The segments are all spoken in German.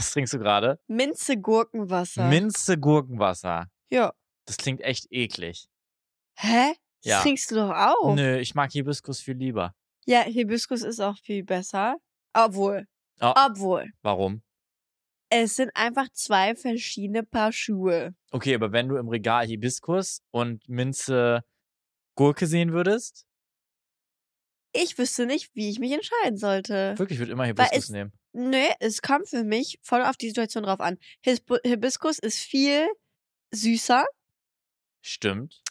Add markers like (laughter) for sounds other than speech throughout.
Was trinkst du gerade? Minze Gurkenwasser. Minze Gurkenwasser. ja. Das klingt echt eklig. Hä? Das Ja. trinkst du doch auch. Nö, ich mag Hibiskus viel lieber. Ja, Hibiskus ist auch viel besser. Obwohl. Oh. Obwohl. Warum? Es sind einfach zwei verschiedene Paar Schuhe. Okay, aber wenn du im Regal Hibiskus und Minze Gurke sehen würdest, Ich wüsste nicht, wie ich mich entscheiden sollte. wirklich, ich würde immer Hibiskus nehmen. Nö, es kommt für mich voll auf die Situation drauf an. Hisbu Hibiskus ist viel süßer Stimmt.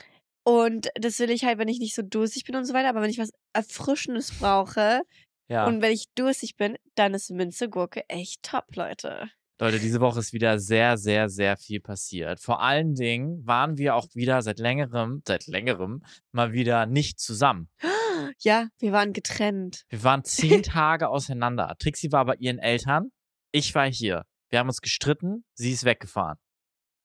und das will ich halt, wenn ich nicht so durstig bin und so weiter. Aber wenn ich was Erfrischendes brauche Ja. und wenn ich durstig bin, dann ist Minze Gurke echt top, Leute. Leute, diese Woche ist wieder sehr, sehr, sehr viel passiert. Vor allen Dingen waren wir auch wieder seit längerem, seit längerem mal wieder nicht zusammen. (gasps) Ja, wir waren getrennt. Wir waren zehn (laughs) Tage auseinander. Trixie war bei ihren Eltern, ich war hier. Wir haben uns gestritten, sie ist weggefahren.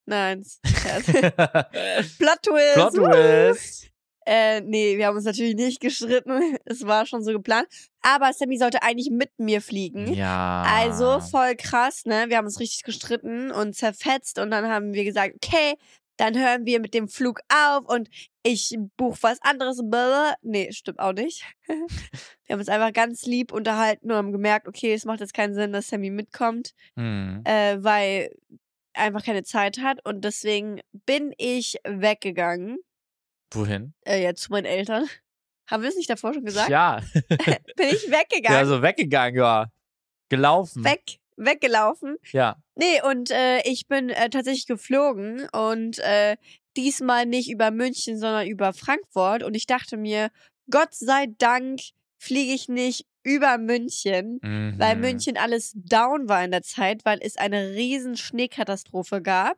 Nein. (laughs) Plot Twist. Plot. Twist. Äh, nee, wir haben uns natürlich nicht gestritten. (laughs) Es war schon so geplant. Aber Sammy sollte eigentlich mit mir fliegen. Ja. Also voll krass, ne? Wir haben uns richtig gestritten und zerfetzt und dann haben wir gesagt, okay, dann hören wir mit dem Flug auf und ich buche was anderes. Blablabla. Nee, stimmt auch nicht. (laughs) wir haben uns einfach ganz lieb unterhalten und haben gemerkt, okay, es macht jetzt keinen Sinn, dass Sammy mitkommt, Hm. äh, weil er einfach keine Zeit hat und deswegen bin ich weggegangen, Wohin? äh, ja, zu meinen Eltern. (laughs) Haben wir es nicht davor schon gesagt? Ja. (laughs) Bin ich weggegangen, ja, so weggegangen, ja. Gelaufen. weg, weggelaufen. Ja. Nee, und äh, ich bin äh, tatsächlich geflogen und äh, diesmal nicht über München, sondern über Frankfurt. Und ich dachte mir, Gott sei Dank fliege ich nicht über München, Mhm. weil München alles down war in der Zeit, weil es eine riesen Schneekatastrophe gab.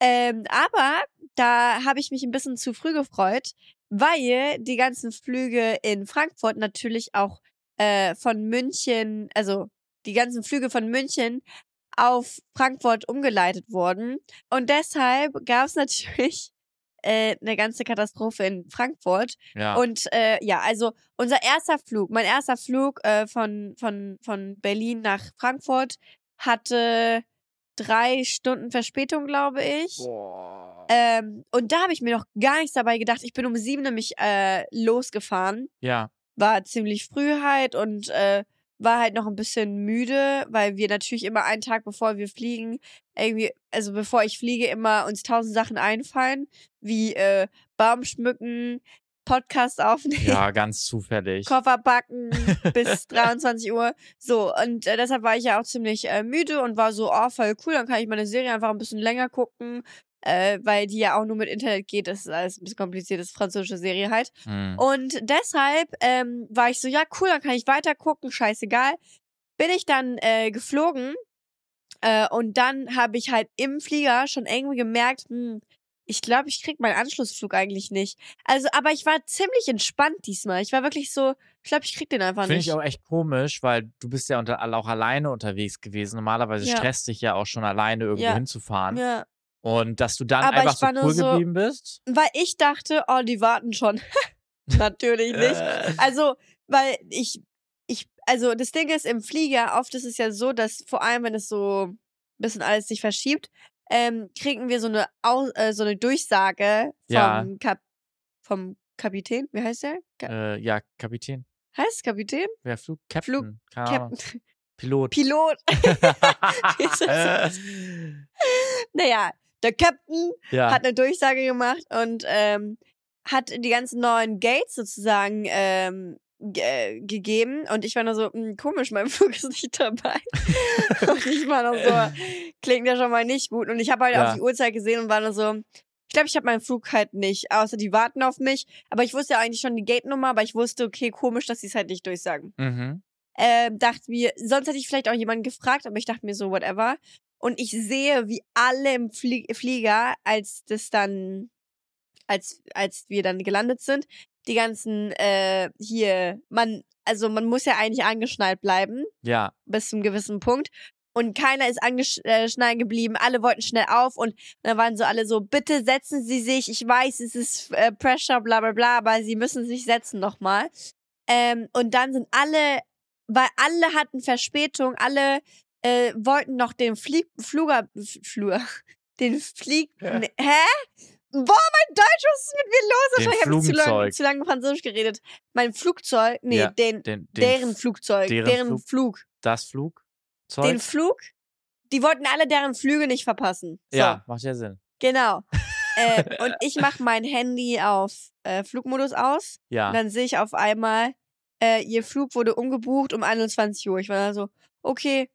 Ähm, aber da habe ich mich ein bisschen zu früh gefreut, weil die ganzen Flüge in Frankfurt natürlich auch äh, von München, also die ganzen Flüge von München auf Frankfurt umgeleitet wurden. Und deshalb gab es (laughs) natürlich äh, eine ganze Katastrophe in Frankfurt. Ja. Und äh, ja, also unser erster Flug, mein erster Flug äh, von, von, von Berlin nach Frankfurt hatte drei Stunden Verspätung, glaube ich. Boah. Ähm, und da habe ich mir noch gar nichts dabei gedacht. Ich bin um sieben nämlich äh, losgefahren. ja. War ziemlich früh halt und äh, war halt noch ein bisschen müde, weil wir natürlich immer einen Tag bevor wir fliegen, irgendwie, also bevor ich fliege, immer uns tausend Sachen einfallen, wie äh, Baum schmücken, Podcast aufnehmen. Ja, ganz zufällig. (laughs) Koffer packen bis (laughs) 23 Uhr. So, und äh, deshalb war ich ja auch ziemlich äh, müde und war so, oh, voll cool, dann kann ich meine Serie einfach ein bisschen länger gucken, äh, weil die ja auch nur mit Internet geht. Das ist alles ein bisschen kompliziert, das ist französische Serie halt. Hm. Und deshalb ähm, war ich so, ja, cool, dann kann ich weiter gucken, scheißegal. Bin ich dann äh, geflogen äh, und dann habe ich halt im Flieger schon irgendwie gemerkt, hm, ich glaube, ich krieg meinen Anschlussflug eigentlich nicht. Also, aber ich war ziemlich entspannt diesmal. Ich war wirklich so, ich glaube, ich krieg den einfach Finde nicht. ich auch echt komisch, weil du bist ja unter, auch alleine unterwegs gewesen. Normalerweise Ja. stresst dich ja auch schon alleine irgendwo Ja. hinzufahren. ja. Und dass du dann Aber einfach so cool so- geblieben bist. Weil ich dachte, oh, die warten schon. (laughs) Natürlich nicht. (laughs) Also, weil ich, ich, also das Ding ist, im Flieger, oft ist es ja so, dass vor allem, wenn es so ein bisschen alles sich verschiebt, ähm, kriegen wir so eine, Au äh, so eine Durchsage vom, Ja. Kap vom Kapitän. Wie heißt der? Ka äh, ja, Kapitän. heißt Kapitän? Wer Flug? Captain. Flug-. Captain. Pilot. (laughs) Pilot. Naja, der Captain ja. hat eine Durchsage gemacht und ähm, hat die ganzen neuen Gates sozusagen ähm, ge- äh, gegeben und ich war nur so, "Hm, komisch, mein (laughs) Flug ist nicht dabei. (laughs) und ich war nur so, (laughs) klingt ja schon mal nicht gut. Und ich habe halt Ja. auf die Uhrzeit gesehen und war nur so, ich glaube, ich habe meinen Flug halt nicht, außer die warten auf mich. Aber ich wusste ja eigentlich schon die Gate-Nummer, aber ich wusste, okay, komisch, dass sie es halt nicht durchsagen. mhm. Ähm, dachte mir, sonst hätte ich vielleicht auch jemanden gefragt, aber ich dachte mir so, whatever. Und ich sehe, wie alle im Flie Flieger, als das dann, als, als wir dann gelandet sind, die ganzen, äh, hier, man, also man muss ja eigentlich angeschnallt bleiben, Ja. bis zum gewissen Punkt. Und keiner ist angeschnallt geblieben. Alle wollten schnell auf und dann waren so alle so, bitte setzen Sie sich. Ich weiß, es ist äh, Pressure, bla bla bla, aber Sie müssen sich setzen nochmal. Ähm, und dann sind alle, weil alle hatten Verspätung, alle äh, wollten noch den Flieg, Fluger, Flur, (laughs) den Flieg, Ja. ne- hä? Boah, mein Deutsch, was ist mit mir los? Den Ich habe zu lange, zu lange Französisch geredet. Mein Flugzeug, nee, Ja, den, Den, den, deren Flugzeug, deren deren, Flug- Flug. Das Flugzeug? Den Flug, die wollten alle deren Flüge nicht verpassen. So, ja, macht ja Sinn. genau. (laughs) äh, und ich mache mein Handy auf äh, Flugmodus aus. Ja. Und dann sehe ich auf einmal, äh, ihr Flug wurde umgebucht um 21 Uhr. Ich war da so, okay.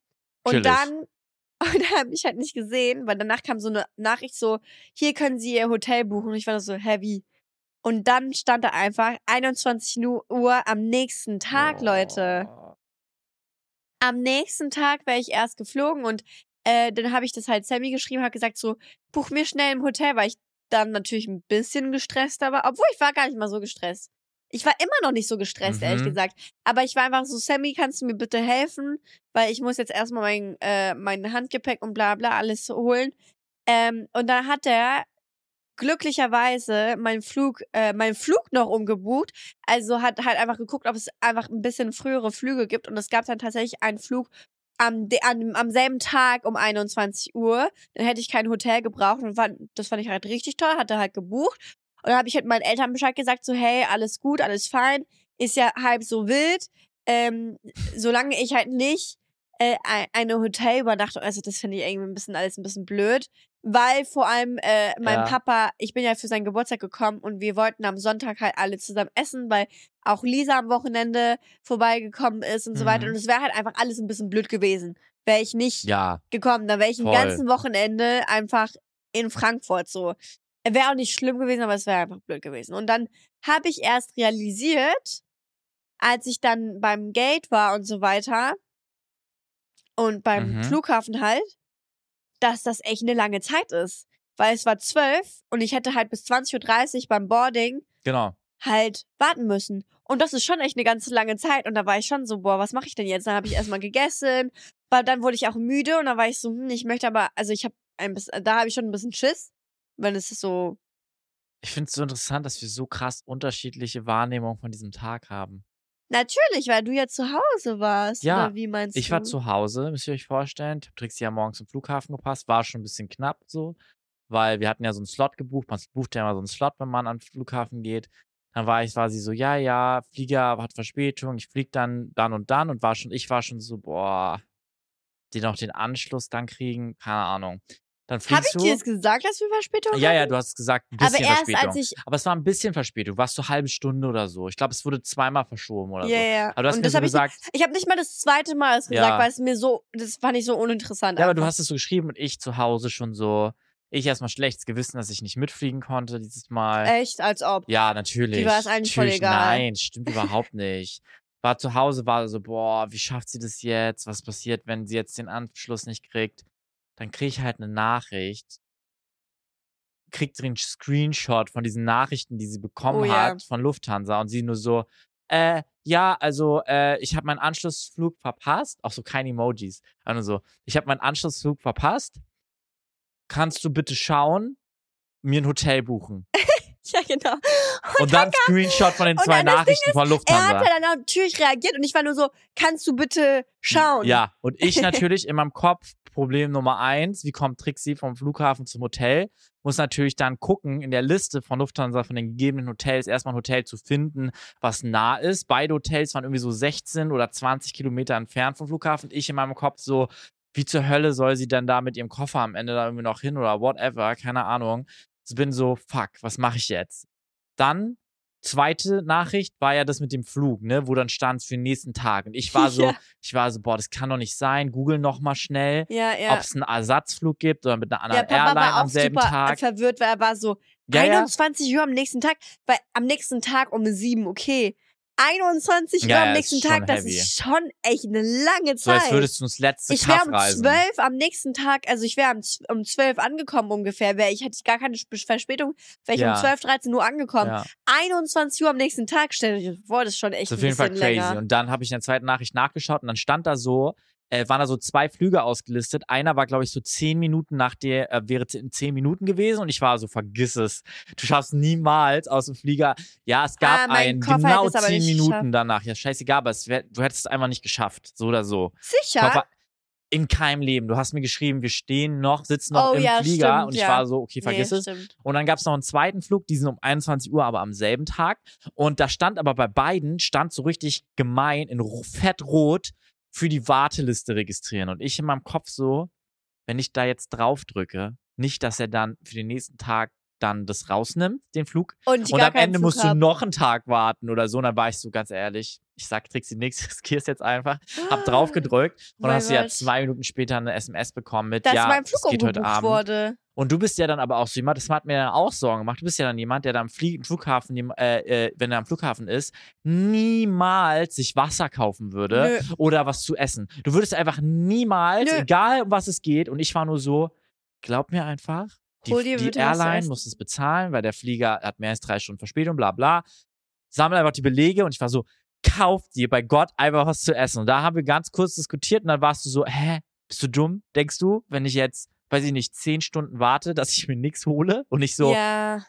(laughs) Und dann, und dann habe ich halt nicht gesehen, weil danach kam so eine Nachricht so, hier können Sie Ihr Hotel buchen. Und ich war da so, heavy. Und dann stand da einfach 21 Nu- Uhr am nächsten Tag, Leute. Oh. Am nächsten Tag wäre ich erst geflogen und äh, dann habe ich das halt Sammy geschrieben, habe gesagt so, buch mir schnell im Hotel, weil ich dann natürlich ein bisschen gestresst war, obwohl ich war gar nicht mal so gestresst. Ich war immer noch nicht so gestresst, ehrlich Mhm. gesagt. Aber ich war einfach so, Sammy, kannst du mir bitte helfen? Weil ich muss jetzt erstmal mein, äh, mein Handgepäck und bla bla alles holen. Ähm, und dann hat er glücklicherweise meinen Flug, äh, meinen Flug noch umgebucht. Also hat halt einfach geguckt, ob es einfach ein bisschen frühere Flüge gibt. Und es gab dann tatsächlich einen Flug am, an, am selben Tag um 21 Uhr. Dann hätte ich kein Hotel gebraucht. Und fand, das fand ich halt richtig toll, hatte halt gebucht. Und dann habe ich halt meinen Eltern Bescheid gesagt, so, hey, alles gut, alles fein. Ist ja halb so wild. Ähm, solange ich halt nicht äh, ein- eine Hotelübernachtung, also das finde ich irgendwie ein bisschen alles ein bisschen blöd, weil vor allem äh, mein Ja. Papa, ich bin ja für seinen Geburtstag gekommen und wir wollten am Sonntag halt alle zusammen essen, weil auch Lisa am Wochenende vorbeigekommen ist und so weiter. Mhm. Und es wäre halt einfach alles ein bisschen blöd gewesen, wäre ich nicht Ja, gekommen. Dann wäre ich ein Voll. ganzen Wochenende einfach in Frankfurt so. Wäre auch nicht schlimm gewesen, aber es wäre einfach blöd gewesen. Und dann habe ich erst realisiert, als ich dann beim Gate war und so weiter und beim Mhm. Flughafen halt, dass das echt eine lange Zeit ist. Weil es war zwölf und ich hätte halt bis 20.30 Uhr beim Boarding genau. halt warten müssen. Und das ist schon echt eine ganz lange Zeit. Und da war ich schon so, boah, was mache ich denn jetzt? Dann habe ich erstmal gegessen, weil dann wurde ich auch müde und dann war ich so, hm, ich möchte aber, also ich habe ein bisschen, da habe ich schon ein bisschen Schiss, wenn es ist so, Ich finde es so interessant, dass wir so krass unterschiedliche Wahrnehmungen von diesem Tag haben. natürlich, weil du ja zu Hause warst. Ja, wie meinst Ich du? war zu Hause, müsst ihr euch vorstellen. Ich habe Trixie ja morgens zum Flughafen gepasst. War schon ein bisschen knapp so, weil wir hatten ja so einen Slot gebucht. Man bucht ja immer so einen Slot, wenn man an den Flughafen geht. Dann war ich, war sie so, ja, ja, Flieger hat Verspätung, ich flieg dann, dann und dann und war schon, ich war schon so, boah, die noch den Anschluss dann kriegen, keine Ahnung. Dann Habe ich du. dir das gesagt, dass wir Verspätung ja, ja, hatten? du hast gesagt, ein Aber bisschen erst Verspätung. als ich, Aber es war ein bisschen Verspätung. Du warst so eine halbe Stunde oder so. Ich glaube, es wurde zweimal verschoben oder ja, so. ja. Aber du hast und mir das so habe ich, gesagt, ich habe nicht mal das zweite Mal es gesagt, Ja. weil es mir so, das fand ich so uninteressant. Ja, aber du einfach. hast es so geschrieben und ich zu Hause schon so, ich erstmal schlechtes Gewissen, dass ich nicht mitfliegen konnte dieses Mal. Echt, als ob. Ja, natürlich. Die war es eigentlich voll natürlich, egal. Nein, stimmt überhaupt nicht. War zu Hause, war so, boah, wie schafft sie das jetzt? Was passiert, wenn sie jetzt den Anschluss nicht kriegt? Dann krieg ich halt eine Nachricht, kriegt den Screenshot von diesen Nachrichten, die sie bekommen Oh ja. hat von Lufthansa und sie nur so, äh, ja, also äh, ich habe meinen Anschlussflug verpasst, auch so keine Emojis, nur so, ich habe meinen Anschlussflug verpasst. Kannst du bitte schauen, mir ein Hotel buchen? (laughs) Ja, genau. Und, dann Screenshot von den und zwei dann Nachrichten von Er Lufthansa. hat dann natürlich reagiert und ich war nur so, kannst du bitte schauen? Ja, und ich (laughs) natürlich in meinem Kopf, Problem Nummer eins, wie kommt Trixie vom Flughafen zum Hotel? Muss natürlich dann gucken, in der Liste von Lufthansa, von den gegebenen Hotels, erstmal ein Hotel zu finden, was nah ist. Beide Hotels waren irgendwie so 16 oder 20 Kilometer entfernt vom Flughafen. Ich in meinem Kopf so, wie zur Hölle soll sie dann da mit ihrem Koffer am Ende da irgendwie noch hin oder whatever, keine Ahnung. Ich bin so, fuck, was mache ich jetzt? Dann, zweite Nachricht war ja das mit dem Flug, ne, wo dann stand für den nächsten Tag. Und ich (laughs) war so, Ja. ich war so, boah, das kann doch nicht sein. Google noch mal schnell, Ja, ja. ob es einen Ersatzflug gibt oder mit einer ja, anderen Papa Airline am selben Tag. verwirrt, weil er war so, Ja, ja. 21 Uhr am nächsten Tag, weil am nächsten Tag um 7, okay. 21 Uhr Ja, am nächsten Tag, das heavy. ist schon echt eine lange So Zeit. als würdest du ins letzte ich wäre um reisen. 12 am nächsten Tag, also ich wäre um, z- um 12 angekommen ungefähr, wäre ich hätte ich gar keine Sp- Verspätung, wäre ich Ja. um 12, 13 Uhr angekommen. Ja, 21 Uhr am nächsten Tag, stell dir vor, das ist schon echt ist auf ein jeden Fall bisschen crazy. länger. Und dann habe ich in der zweiten Nachricht nachgeschaut und dann stand da so, äh, waren da so zwei Flüge ausgelistet. Einer war, glaube ich, so zehn Minuten nach der, äh, wäre in zehn Minuten gewesen und ich war so, vergiss es. Du schaffst niemals aus dem Flieger. Ja, es gab Ah, einen, Koffer genau zehn Minuten geschafft. danach. Ja, scheißegal, aber es wär, du hättest es einfach nicht geschafft. So oder so. Sicher? Koffer, In keinem Leben. Du hast mir geschrieben, wir stehen noch, sitzen noch Oh im ja, Flieger stimmt, und ich ja. war so, okay, vergiss nee, es. Stimmt. Und dann gab es noch einen zweiten Flug, die sind um 21 Uhr, aber am selben Tag. Und da stand aber bei beiden, stand so richtig gemein in ro- fettrot für die Warteliste registrieren. Und ich in meinem Kopf so, wenn ich da jetzt drauf drücke, nicht, dass er dann für den nächsten Tag dann das rausnimmt, den Flug. Und, Und am Ende Flug musst du hab. noch einen Tag warten oder so. Und dann war ich so ganz ehrlich, ich sag Trixie nichts, (laughs) riskier's jetzt einfach. Hab drauf (gasps) gedrückt und dann hast du ja zwei Minuten später eine SMS bekommen mit, Dass ja, mein es Flug geht heute Abend. wurde. Und du bist ja dann aber auch so jemand, das hat mir dann auch Sorgen gemacht. Du bist ja dann jemand, der dann am Flughafen, äh, äh, wenn er am Flughafen ist, niemals sich Wasser kaufen würde Nö. oder was zu essen. Du würdest einfach niemals, Nö. egal um was es geht, und ich war nur so, glaub mir einfach, die, die Airline muss es bezahlen, weil der Flieger hat mehr als drei Stunden Verspätung, bla bla. Sammel einfach die Belege und ich war so, kauf dir bei Gott einfach was zu essen. Und da haben wir ganz kurz diskutiert und dann warst du so, hä, bist du dumm, denkst du, wenn ich jetzt, weiß ich nicht, zehn Stunden warte, dass ich mir nichts hole und ich so, Ja,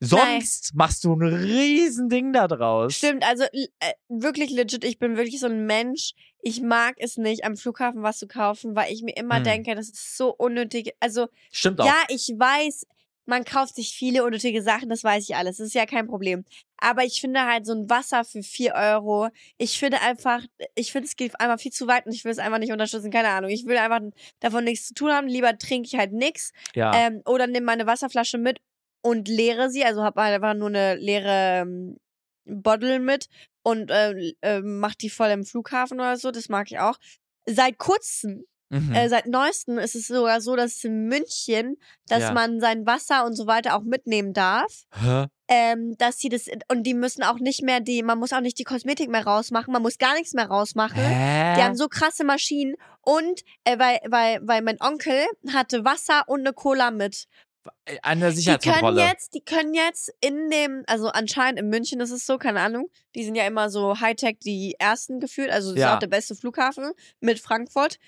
sonst machst du ein riesen Ding da draus. stimmt. Also äh, wirklich legit, ich bin wirklich so ein Mensch. Ich mag es nicht, am Flughafen was zu kaufen, weil ich mir immer Hm. denke, das ist so unnötig. Also Stimmt auch. Ja, ich weiß, man kauft sich viele unnötige Sachen, das weiß ich alles. Das ist ja kein Problem. Aber ich finde halt so ein Wasser für 4 Euro, ich finde einfach, ich finde es geht einfach viel zu weit und ich will es einfach nicht unterstützen. Keine Ahnung. Ich will einfach davon nichts zu tun haben. Lieber trinke ich halt nichts. ja. Ähm, oder nehme meine Wasserflasche mit und leere sie. Also habe einfach nur eine leere ähm, Bottle mit und äh, äh, mach die voll im Flughafen oder so. Das mag ich auch. Seit kurzem mhm. äh, seit neuestem ist es sogar so, dass in München, dass Ja. man sein Wasser und so weiter auch mitnehmen darf. Hä? Ähm, dass sie das und die müssen auch nicht mehr die, man muss auch nicht die Kosmetik mehr rausmachen, man muss gar nichts mehr rausmachen. Hä? Die haben so krasse Maschinen und äh, weil, weil, weil mein Onkel hatte Wasser und eine Cola mit. Eine Die können Sicherheitskontrolle. jetzt, die können jetzt in dem, also anscheinend in München ist es so, keine Ahnung. Die sind ja immer so Hightech, die ersten gefühlt. Also das ist Ja. auch der beste Flughafen mit Frankfurt.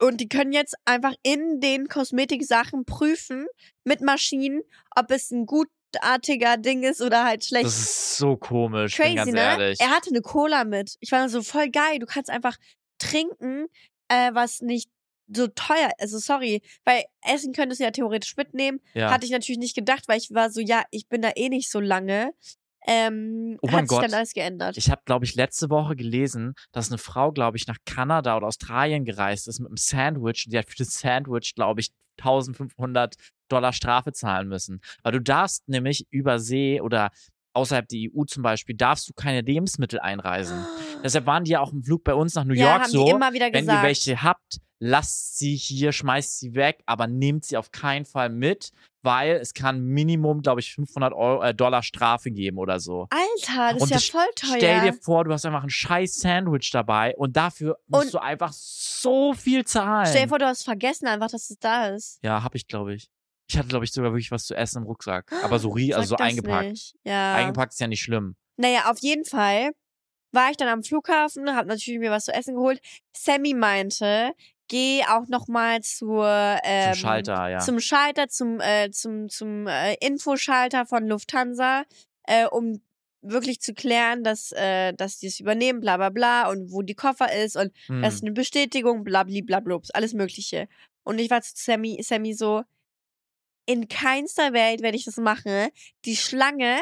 Und die können jetzt einfach in den Kosmetiksachen prüfen mit Maschinen, ob es ein gutartiger Ding ist oder halt schlecht. Das ist so komisch, Crazy, ganz ne? ehrlich. Er hatte eine Cola mit. Ich war so voll geil. Du kannst einfach trinken, äh, was nicht so teuer. Also sorry, weil Essen könntest du ja theoretisch mitnehmen. ja. Hatte ich natürlich nicht gedacht, weil ich war so, ja, ich bin da eh nicht so lange. Ähm, Oh hat mein sich Gott. dann alles geändert. Ich habe, glaube ich, letzte Woche gelesen, dass eine Frau, glaube ich, nach Kanada oder Australien gereist ist mit einem Sandwich. Die hat für das Sandwich, glaube ich, 1500 Dollar Strafe zahlen müssen. Weil du darfst nämlich über See oder außerhalb der EU zum Beispiel, darfst du keine Lebensmittel einreisen. (gasps) Deshalb waren die ja auch im Flug bei uns nach New ja, York haben so. die immer wieder wenn gesagt. ihr welche habt, lasst sie hier, schmeißt sie weg, aber nehmt sie auf keinen Fall mit, weil es kann Minimum, glaube ich, 500 Euro, äh, Dollar Strafe geben oder so. Alter, das Und ist ja voll teuer. Stell dir vor, du hast einfach ein scheiß Sandwich dabei und dafür musst Und- du einfach so viel zahlen. Stell dir vor, du hast vergessen einfach, dass es da ist. ja, hab ich, glaube ich. Ich hatte, glaube ich, sogar wirklich was zu essen im Rucksack. Aber so, rie- also so eingepackt. Nicht. Ja. Eingepackt ist ja nicht schlimm. Naja, auf jeden Fall war ich dann am Flughafen, hab natürlich mir was zu essen geholt. Sammy meinte, geh auch noch mal zur ähm, Zum Schalter, ja. zum Schalter, zum äh, zum zum äh, Infoschalter von Lufthansa, äh, um wirklich zu klären, dass äh, dass die es übernehmen, bla bla bla und wo die Koffer ist und Hm. das ist eine Bestätigung, blabli blablups, alles Mögliche. Und ich war zu Sammy, Sammy so, in keinster Welt werde ich das machen. Die Schlange,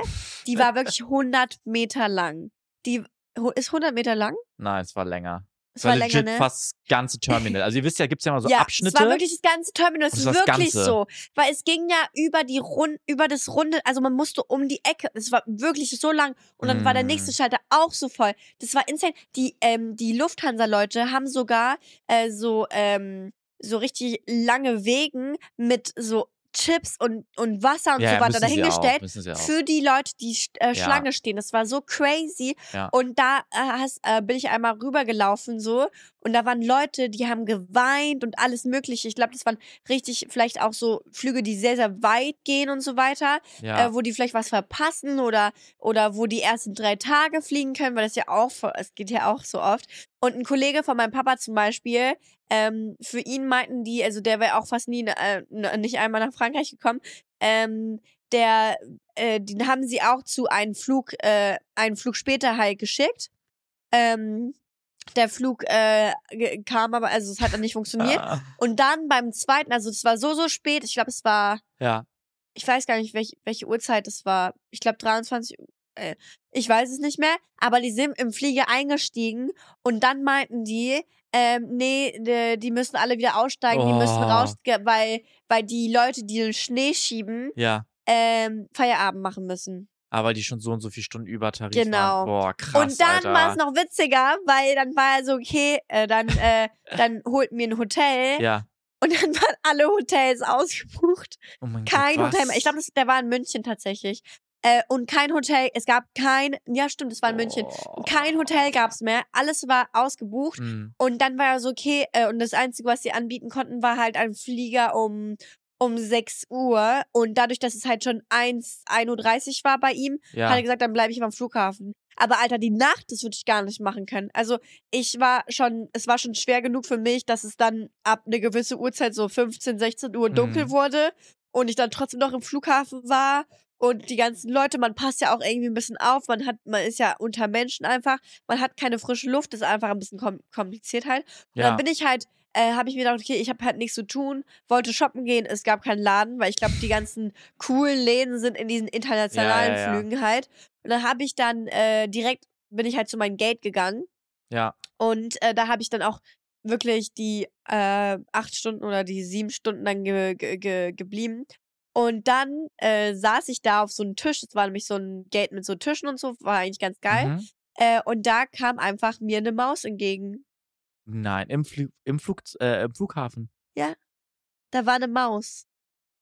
die war (laughs) wirklich 100 Meter lang. Die ist 100 Meter lang? Nein, es war länger. Es war, war legit länger, ne? fast das ganze Terminal. Also ihr wisst ja, gibt's ja immer so ja, Abschnitte. es war wirklich das ganze Terminal. Es Das ist wirklich so. Weil es ging ja über die Rund, über das Runde, also man musste um die Ecke. Es war wirklich so lang. Und dann war der Mm. nächste Schalter auch so voll. Das war insane. Die, ähm, die Lufthansa-Leute haben sogar äh, so, ähm, so richtig lange Wegen mit so Chips und, und Wasser und ja, so ja, weiter dahingestellt. auch. Für die Leute, die äh, Ja. Schlange stehen. Das war so crazy. Ja. Und da äh, hast, äh, bin ich einmal rübergelaufen so und da waren Leute, die haben geweint und alles mögliche. Ich glaube, das waren richtig vielleicht auch so Flüge, die sehr, sehr weit gehen und so weiter, ja. äh, wo die vielleicht was verpassen oder, oder wo die erst in drei Tage fliegen können, weil das ja auch, es geht ja auch so oft. Und ein Kollege von meinem Papa zum Beispiel, ähm, für ihn meinten die, also der wäre auch fast nie äh, nicht einmal nach Frankreich gekommen, ähm, der, äh, den haben sie auch zu einem Flug, äh, einen Flug später halt geschickt. Ähm, Der Flug äh, kam aber, also es hat dann nicht funktioniert. Ah. Und dann beim zweiten, also es war so, so spät, ich glaube, es war, Ja. ich weiß gar nicht, welch, welche Uhrzeit es war. Ich glaube 23 Uhr. Äh, ich weiß es nicht mehr, aber die sind im Flieger eingestiegen und dann meinten die, ähm, nee, die, müssen alle wieder aussteigen, die müssen Oh. raus, ge- weil, weil die Leute, die den Schnee schieben, Ja. ähm, Feierabend machen müssen. Aber die schon so und so viele Stunden über Tarif Genau. waren. Boah, krass, und dann war es noch witziger, weil dann war er so, okay, äh, dann, äh, dann holt mir ein Hotel Ja. und dann waren alle Hotels ausgebucht. Oh mein Kein Gott, Hotel mehr. Ich glaube, der war in München tatsächlich. Äh, und kein Hotel, es gab kein, ja stimmt, es war in München. Oh. Kein Hotel gab es mehr, alles war ausgebucht. Mm. Und dann war er so, okay, äh, und das Einzige, was sie anbieten konnten, war halt ein Flieger um, um 6 Uhr. Und dadurch, dass es halt schon 1, 1.30 Uhr war bei ihm, Ja. hat er gesagt, dann bleibe ich am Flughafen. Aber Alter, die Nacht, das würde ich gar nicht machen können. Also ich war schon, es war schon schwer genug für mich, dass es dann ab eine gewisse Uhrzeit, so 15, 16 Uhr dunkel Mhm. wurde und ich dann trotzdem noch im Flughafen war. Und die ganzen Leute, man passt ja auch irgendwie ein bisschen auf, man hat, man ist ja unter Menschen einfach, man hat keine frische Luft, ist einfach ein bisschen kom kompliziert halt. Und ja. dann bin ich halt, äh, habe ich mir gedacht, okay, ich habe halt nichts zu tun, wollte shoppen gehen, es gab keinen Laden, weil ich glaube, die ganzen coolen Läden sind in diesen internationalen ja, ja. Flügen halt. Und dann habe ich dann äh, direkt, bin ich halt zu meinem Gate gegangen ja. und äh, da habe ich dann auch wirklich die äh, acht Stunden oder die sieben Stunden dann ge ge ge geblieben. Und dann äh, saß ich da auf so einem Tisch, es war nämlich so ein Gate mit so Tischen und so, war eigentlich ganz geil. Mhm. Äh, und da kam einfach mir eine Maus entgegen. Nein, im, Flu im, Flug äh, im Flughafen. Da war eine Maus.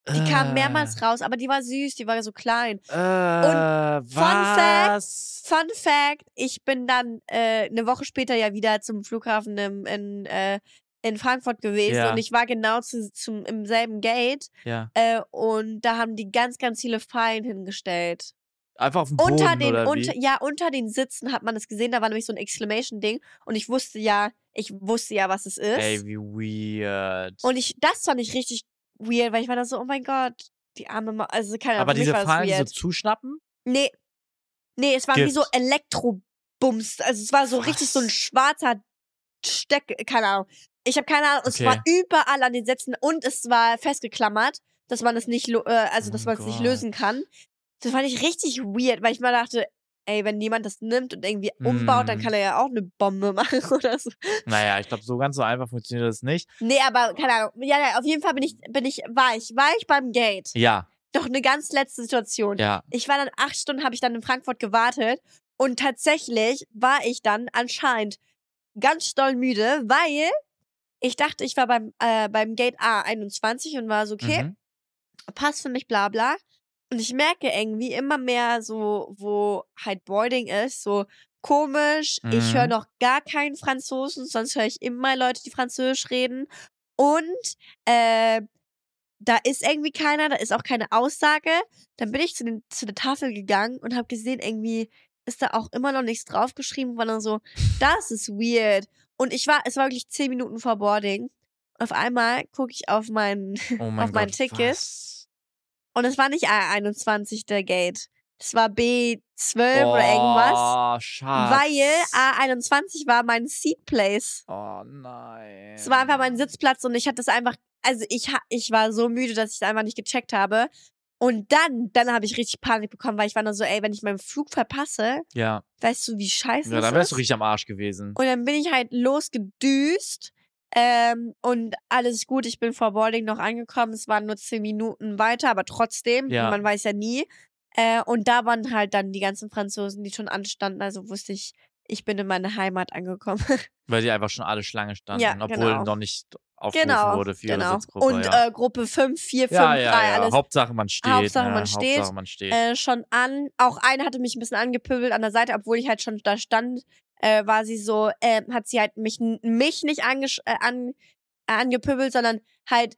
Die kam Äh. mehrmals raus, aber die war süß, die war so klein. Äh, was? Fun Fact, ich bin dann äh, eine Woche später ja wieder zum Flughafen im, in, äh, in Frankfurt gewesen Ja. und ich war genau zu, zum, im selben Gate Ja. äh, und da haben die ganz, ganz viele Fallen hingestellt. Einfach auf dem Boden unter den, oder unter, wie? ja, unter den Sitzen hat man es gesehen, da war nämlich so ein Exclamation-Ding und ich wusste ja, ich wusste ja, was es ist. Ey, wie weird. Und ich, das fand ich richtig weird, weil ich war da so, oh mein Gott, die arme Ma also keine Ahnung, Aber diese Fallen so zuschnappen? Nee. Nee, es war wie Gift. so Elektrobums. Also es war so richtig so ein Was? schwarzer Steck, keine Ahnung. Ich habe keine Ahnung, es Okay. war überall an den Sätzen und es war festgeklammert, dass man es nicht, äh, also Oh dass mein man es nicht lösen kann. Das fand ich richtig weird, weil ich mal dachte, ey, wenn jemand das nimmt und irgendwie umbaut, dann Mm. kann er ja auch eine Bombe (laughs) machen oder so. Naja, ich glaube, so ganz so einfach funktioniert das nicht. Nee, aber keine Ahnung. Ja, ja, auf jeden Fall bin ich, bin ich, war ich, war ich beim Gate. Ja, Doch eine ganz letzte Situation. ja. Ich war dann acht Stunden, habe ich dann in Frankfurt gewartet und tatsächlich war ich dann anscheinend ganz doll müde, weil ich dachte, ich war beim, äh, beim Gate A21 und war so, okay, Mhm. passt für mich, bla bla. Und ich merke irgendwie immer mehr so, wo halt Boarding ist, so komisch. Ich höre Mhm. noch gar keinen Franzosen, sonst höre ich immer Leute, die Französisch reden. Und äh, da ist irgendwie keiner, da ist auch keine Aussage. Dann bin ich zu, den, zu der Tafel gegangen und habe gesehen, irgendwie ist da auch immer noch nichts draufgeschrieben, war dann so, das ist weird. Und ich war, es war wirklich zehn Minuten vor Boarding. Auf einmal gucke ich auf mein, (laughs) Oh mein auf mein Gott, Ticket. was? und es war nicht A21 der Gate. Es war B12 oder irgendwas. Oh, Schatz. Weil A21 war mein Seat Place. Oh nein. Es war einfach mein Sitzplatz und ich hatte es einfach, also ich, ich war so müde, dass ich es einfach nicht gecheckt habe. Und dann, dann habe ich richtig Panik bekommen, weil ich war nur so, ey, wenn ich meinen Flug verpasse, Ja, weißt du, wie scheiße ja das dann wärst ist? du richtig am Arsch gewesen. Und dann bin ich halt losgedüst. Ähm, und alles gut, ich bin vor Boarding noch angekommen. Es waren nur zehn Minuten weiter, aber trotzdem, Ja. man weiß ja nie. Äh, und da waren halt dann die ganzen Franzosen, die schon anstanden. Also wusste ich, ich bin in meine Heimat angekommen. (laughs) Weil die einfach schon alle Schlange standen, Ja, obwohl genau. noch nicht aufgerufen genau. wurde für ihre genau. Sitzgruppe. und ja. äh, Gruppe 5, 4, 5, ja, 3, ja, ja. alles Hauptsache man steht. Hauptsache ne? man steht. Hauptsache man steht. äh, schon an. Auch eine hatte mich ein bisschen angepöbelt an der Seite, obwohl ich halt schon da stand, äh, war sie so, äh, hat sie halt mich, mich nicht angesch äh, an, äh, angepöbelt, sondern halt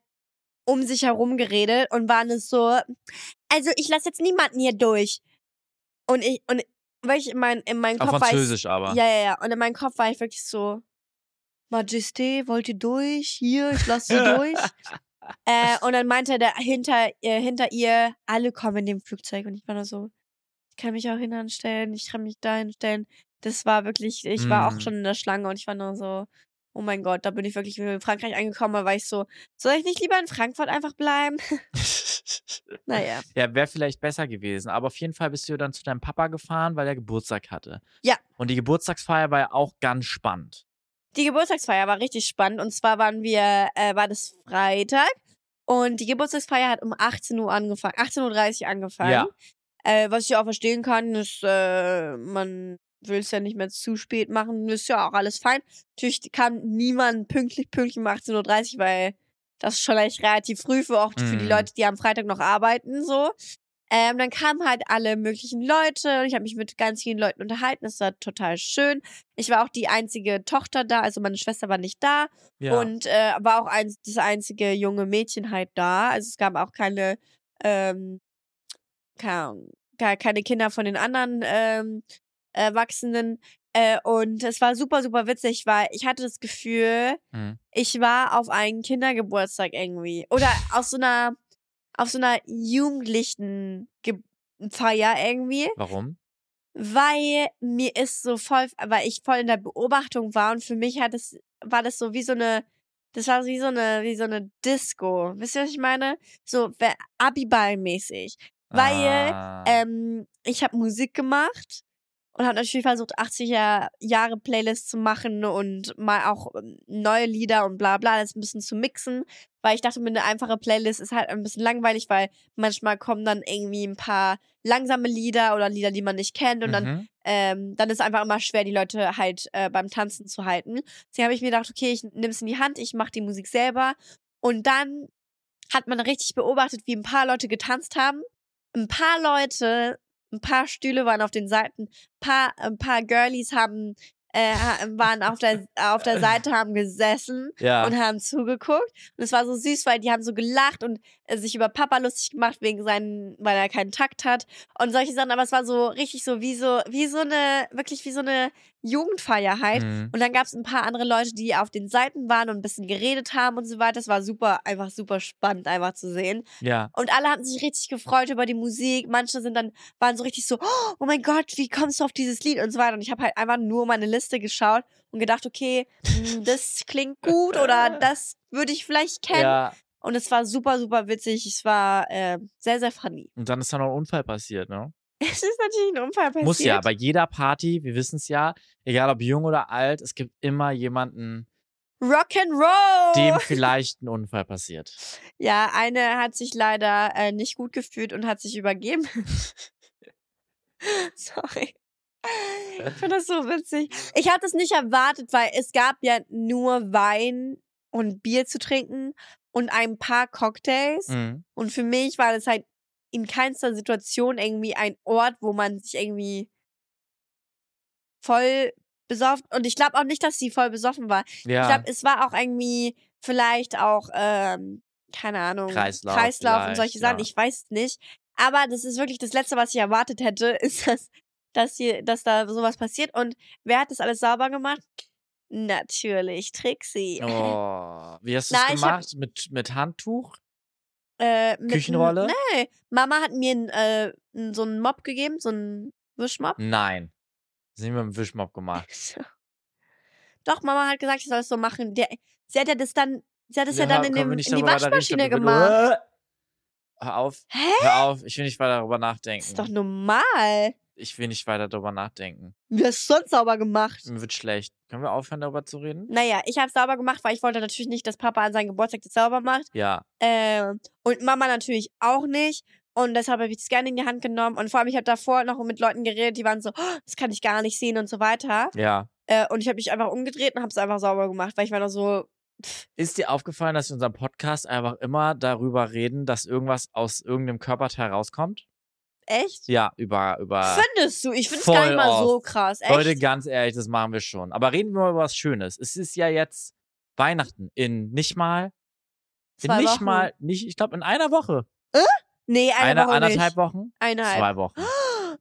um sich herum geredet und war es so, also ich lasse jetzt niemanden hier durch. Und ich, und weil ich in, mein, in meinem Auf Kopf war ich, Französisch aber. ja, ja, ja. Und in meinem Kopf war ich wirklich so, Majesté, wollt ihr durch? Hier, ich lasse sie durch. (laughs) Äh, und dann meinte der hinter, äh, hinter ihr, alle kommen in dem Flugzeug. Und ich war nur so, ich kann mich auch hinstellen, ich kann mich da hinstellen. Das war wirklich, ich war auch Mm. schon in der Schlange und ich war nur so, oh mein Gott, da bin ich wirklich in Frankreich angekommen, da war ich so, soll ich nicht lieber in Frankfurt einfach bleiben? (laughs) naja. ja, wäre vielleicht besser gewesen. Aber auf jeden Fall bist du dann zu deinem Papa gefahren, weil er Geburtstag hatte. Ja. Und die Geburtstagsfeier war ja auch ganz spannend. Die Geburtstagsfeier war richtig spannend und zwar waren wir, äh, war das Freitag und die Geburtstagsfeier hat um 18 Uhr angefangen, 18.30 Uhr angefangen. Ja. Äh, was ich auch verstehen kann, ist, äh, man will es ja nicht mehr zu spät machen, ist ja auch alles fein. Natürlich kam niemand pünktlich, pünktlich um 18.30 Uhr, weil das ist schon echt relativ früh für auch für die Mhm. Leute, die am Freitag noch arbeiten, so. Ähm, dann kamen halt alle möglichen Leute und ich habe mich mit ganz vielen Leuten unterhalten. Das war total schön. Ich war auch die einzige Tochter da, also meine Schwester war nicht da Ja. und äh, war auch ein, das einzige junge Mädchen halt da. Also es gab auch keine, ähm, keine, keine Kinder von den anderen ähm, Erwachsenen. Äh, und es war super, super witzig, weil ich hatte das Gefühl, Mhm. ich war auf einen Kindergeburtstag irgendwie. Oder auf so einer, auf so einer jugendlichen Ge Feier irgendwie Warum? weil mir ist so voll, weil ich voll in der Beobachtung war und für mich hat es, war das so wie so eine, das war wie so eine, wie so eine Disco. Wisst ihr, was ich meine? So Abiball-mäßig. Weil, Ah. ähm, ich habe Musik gemacht und habe natürlich versucht, 80er Jahre Playlists zu machen und mal auch ähm, neue Lieder und bla bla, das ein bisschen zu mixen. Weil ich dachte, mir eine einfache Playlist ist halt ein bisschen langweilig, weil manchmal kommen dann irgendwie ein paar langsame Lieder oder Lieder, die man nicht kennt und dann Mhm. ähm, dann ist es einfach immer schwer, die Leute halt äh, beim Tanzen zu halten. Deswegen habe ich mir gedacht, okay, ich nehme es in die Hand, ich mache die Musik selber. Und dann hat man richtig beobachtet, wie ein paar Leute getanzt haben. Ein paar Leute, ein paar Stühle waren auf den Seiten, paar, ein paar Girlies haben, äh, waren auf der, auf der (laughs) Seite, haben gesessen Ja. und haben zugeguckt. Und es war so süß, weil die haben so gelacht und sich über Papa lustig gemacht, wegen seinen, weil er keinen Takt hat und solche Sachen. Aber es war so richtig so wie so, wie so eine, wirklich wie so eine Jugendfeier halt. Mhm. Und dann gab es ein paar andere Leute, die auf den Seiten waren und ein bisschen geredet haben und so weiter. Das war super, einfach super spannend, einfach zu sehen. Ja. Und alle haben sich richtig gefreut über die Musik. Manche sind dann, waren so richtig so, oh mein Gott, wie kommst du auf dieses Lied und so weiter. Und ich habe halt einfach nur meine Liste geschaut und gedacht, okay, hm, das klingt gut oder (laughs) das würde ich vielleicht kennen. Ja. Und es war super, super witzig. Es war äh, sehr, sehr funny. Und dann ist da noch ein Unfall passiert, ne? (laughs) Es ist natürlich ein Unfall passiert. Muss ja, bei jeder Party, wir wissen es ja, egal ob jung oder alt, es gibt immer jemanden, Rock'n'Roll! dem (laughs) vielleicht ein Unfall passiert. Ja, eine hat sich leider äh, nicht gut gefühlt und hat sich übergeben. (laughs) Sorry. Ich finde das so witzig. Ich hatte es nicht erwartet, weil es gab ja nur Wein und Bier zu trinken und ein paar Cocktails. Mhm. Und für mich war das halt in keinster Situation irgendwie ein Ort, wo man sich irgendwie voll besoffen. Und ich glaube auch nicht, dass sie voll besoffen war. Ich Ja. glaube, es war auch irgendwie vielleicht auch, ähm, keine Ahnung, Kreislauf Kreislauf und solche Sachen. ja. Ich weiß es nicht. Aber das ist wirklich das Letzte, was ich erwartet hätte, (laughs) ist, dass, dass, hier, dass da sowas passiert. Und wer hat das alles sauber gemacht? Natürlich, Trixie. (laughs) Oh. Wie hast du es ich hab- gemacht? Mit, mit Handtuch? Äh, mit Küchenrolle? Nee, Mama hat mir äh, so einen Mob gegeben, so einen Wischmob. Nein. Das sind wir mit dem Wischmob gemacht. Doch, Mama hat gesagt, ich soll es so machen. Der, sie hat ja das dann, sie hat es ja, dann in, dem, in die reden, Waschmaschine wir gemacht. Hör auf. Hä? Hör auf. Ich will nicht weiter darüber nachdenken. Das ist doch normal. Ich will nicht weiter darüber nachdenken. Du hast es sonst sauber gemacht. Mir wird schlecht. Können wir aufhören, darüber zu reden? Naja, ich habe es sauber gemacht, weil ich wollte natürlich nicht, dass Papa an seinem Geburtstag das sauber macht. Ja. Ähm, und Mama natürlich auch nicht. Und deshalb habe ich es gerne in die Hand genommen. Und vor allem, ich habe davor noch mit Leuten geredet, die waren so, oh, das kann ich gar nicht sehen und so weiter. Ja. Äh, und ich habe mich einfach umgedreht und habe es einfach sauber gemacht, weil ich war noch so, Ist dir aufgefallen, dass wir in unserem Podcast einfach immer darüber reden, dass irgendwas aus irgendeinem Körperteil rauskommt? Echt? Ja, über, über. Findest du? Ich finde es gar nicht mal so krass. Echt? Leute, ganz ehrlich, das machen wir schon. Aber reden wir mal über was Schönes. Es ist ja jetzt Weihnachten in nicht mal, in Zwei nicht Wochen. mal, nicht, ich glaube in einer Woche. Nee, eine, Eine, Woche anderthalb nicht. Wochen? Eineinhalb. Zwei Wochen. (gasps)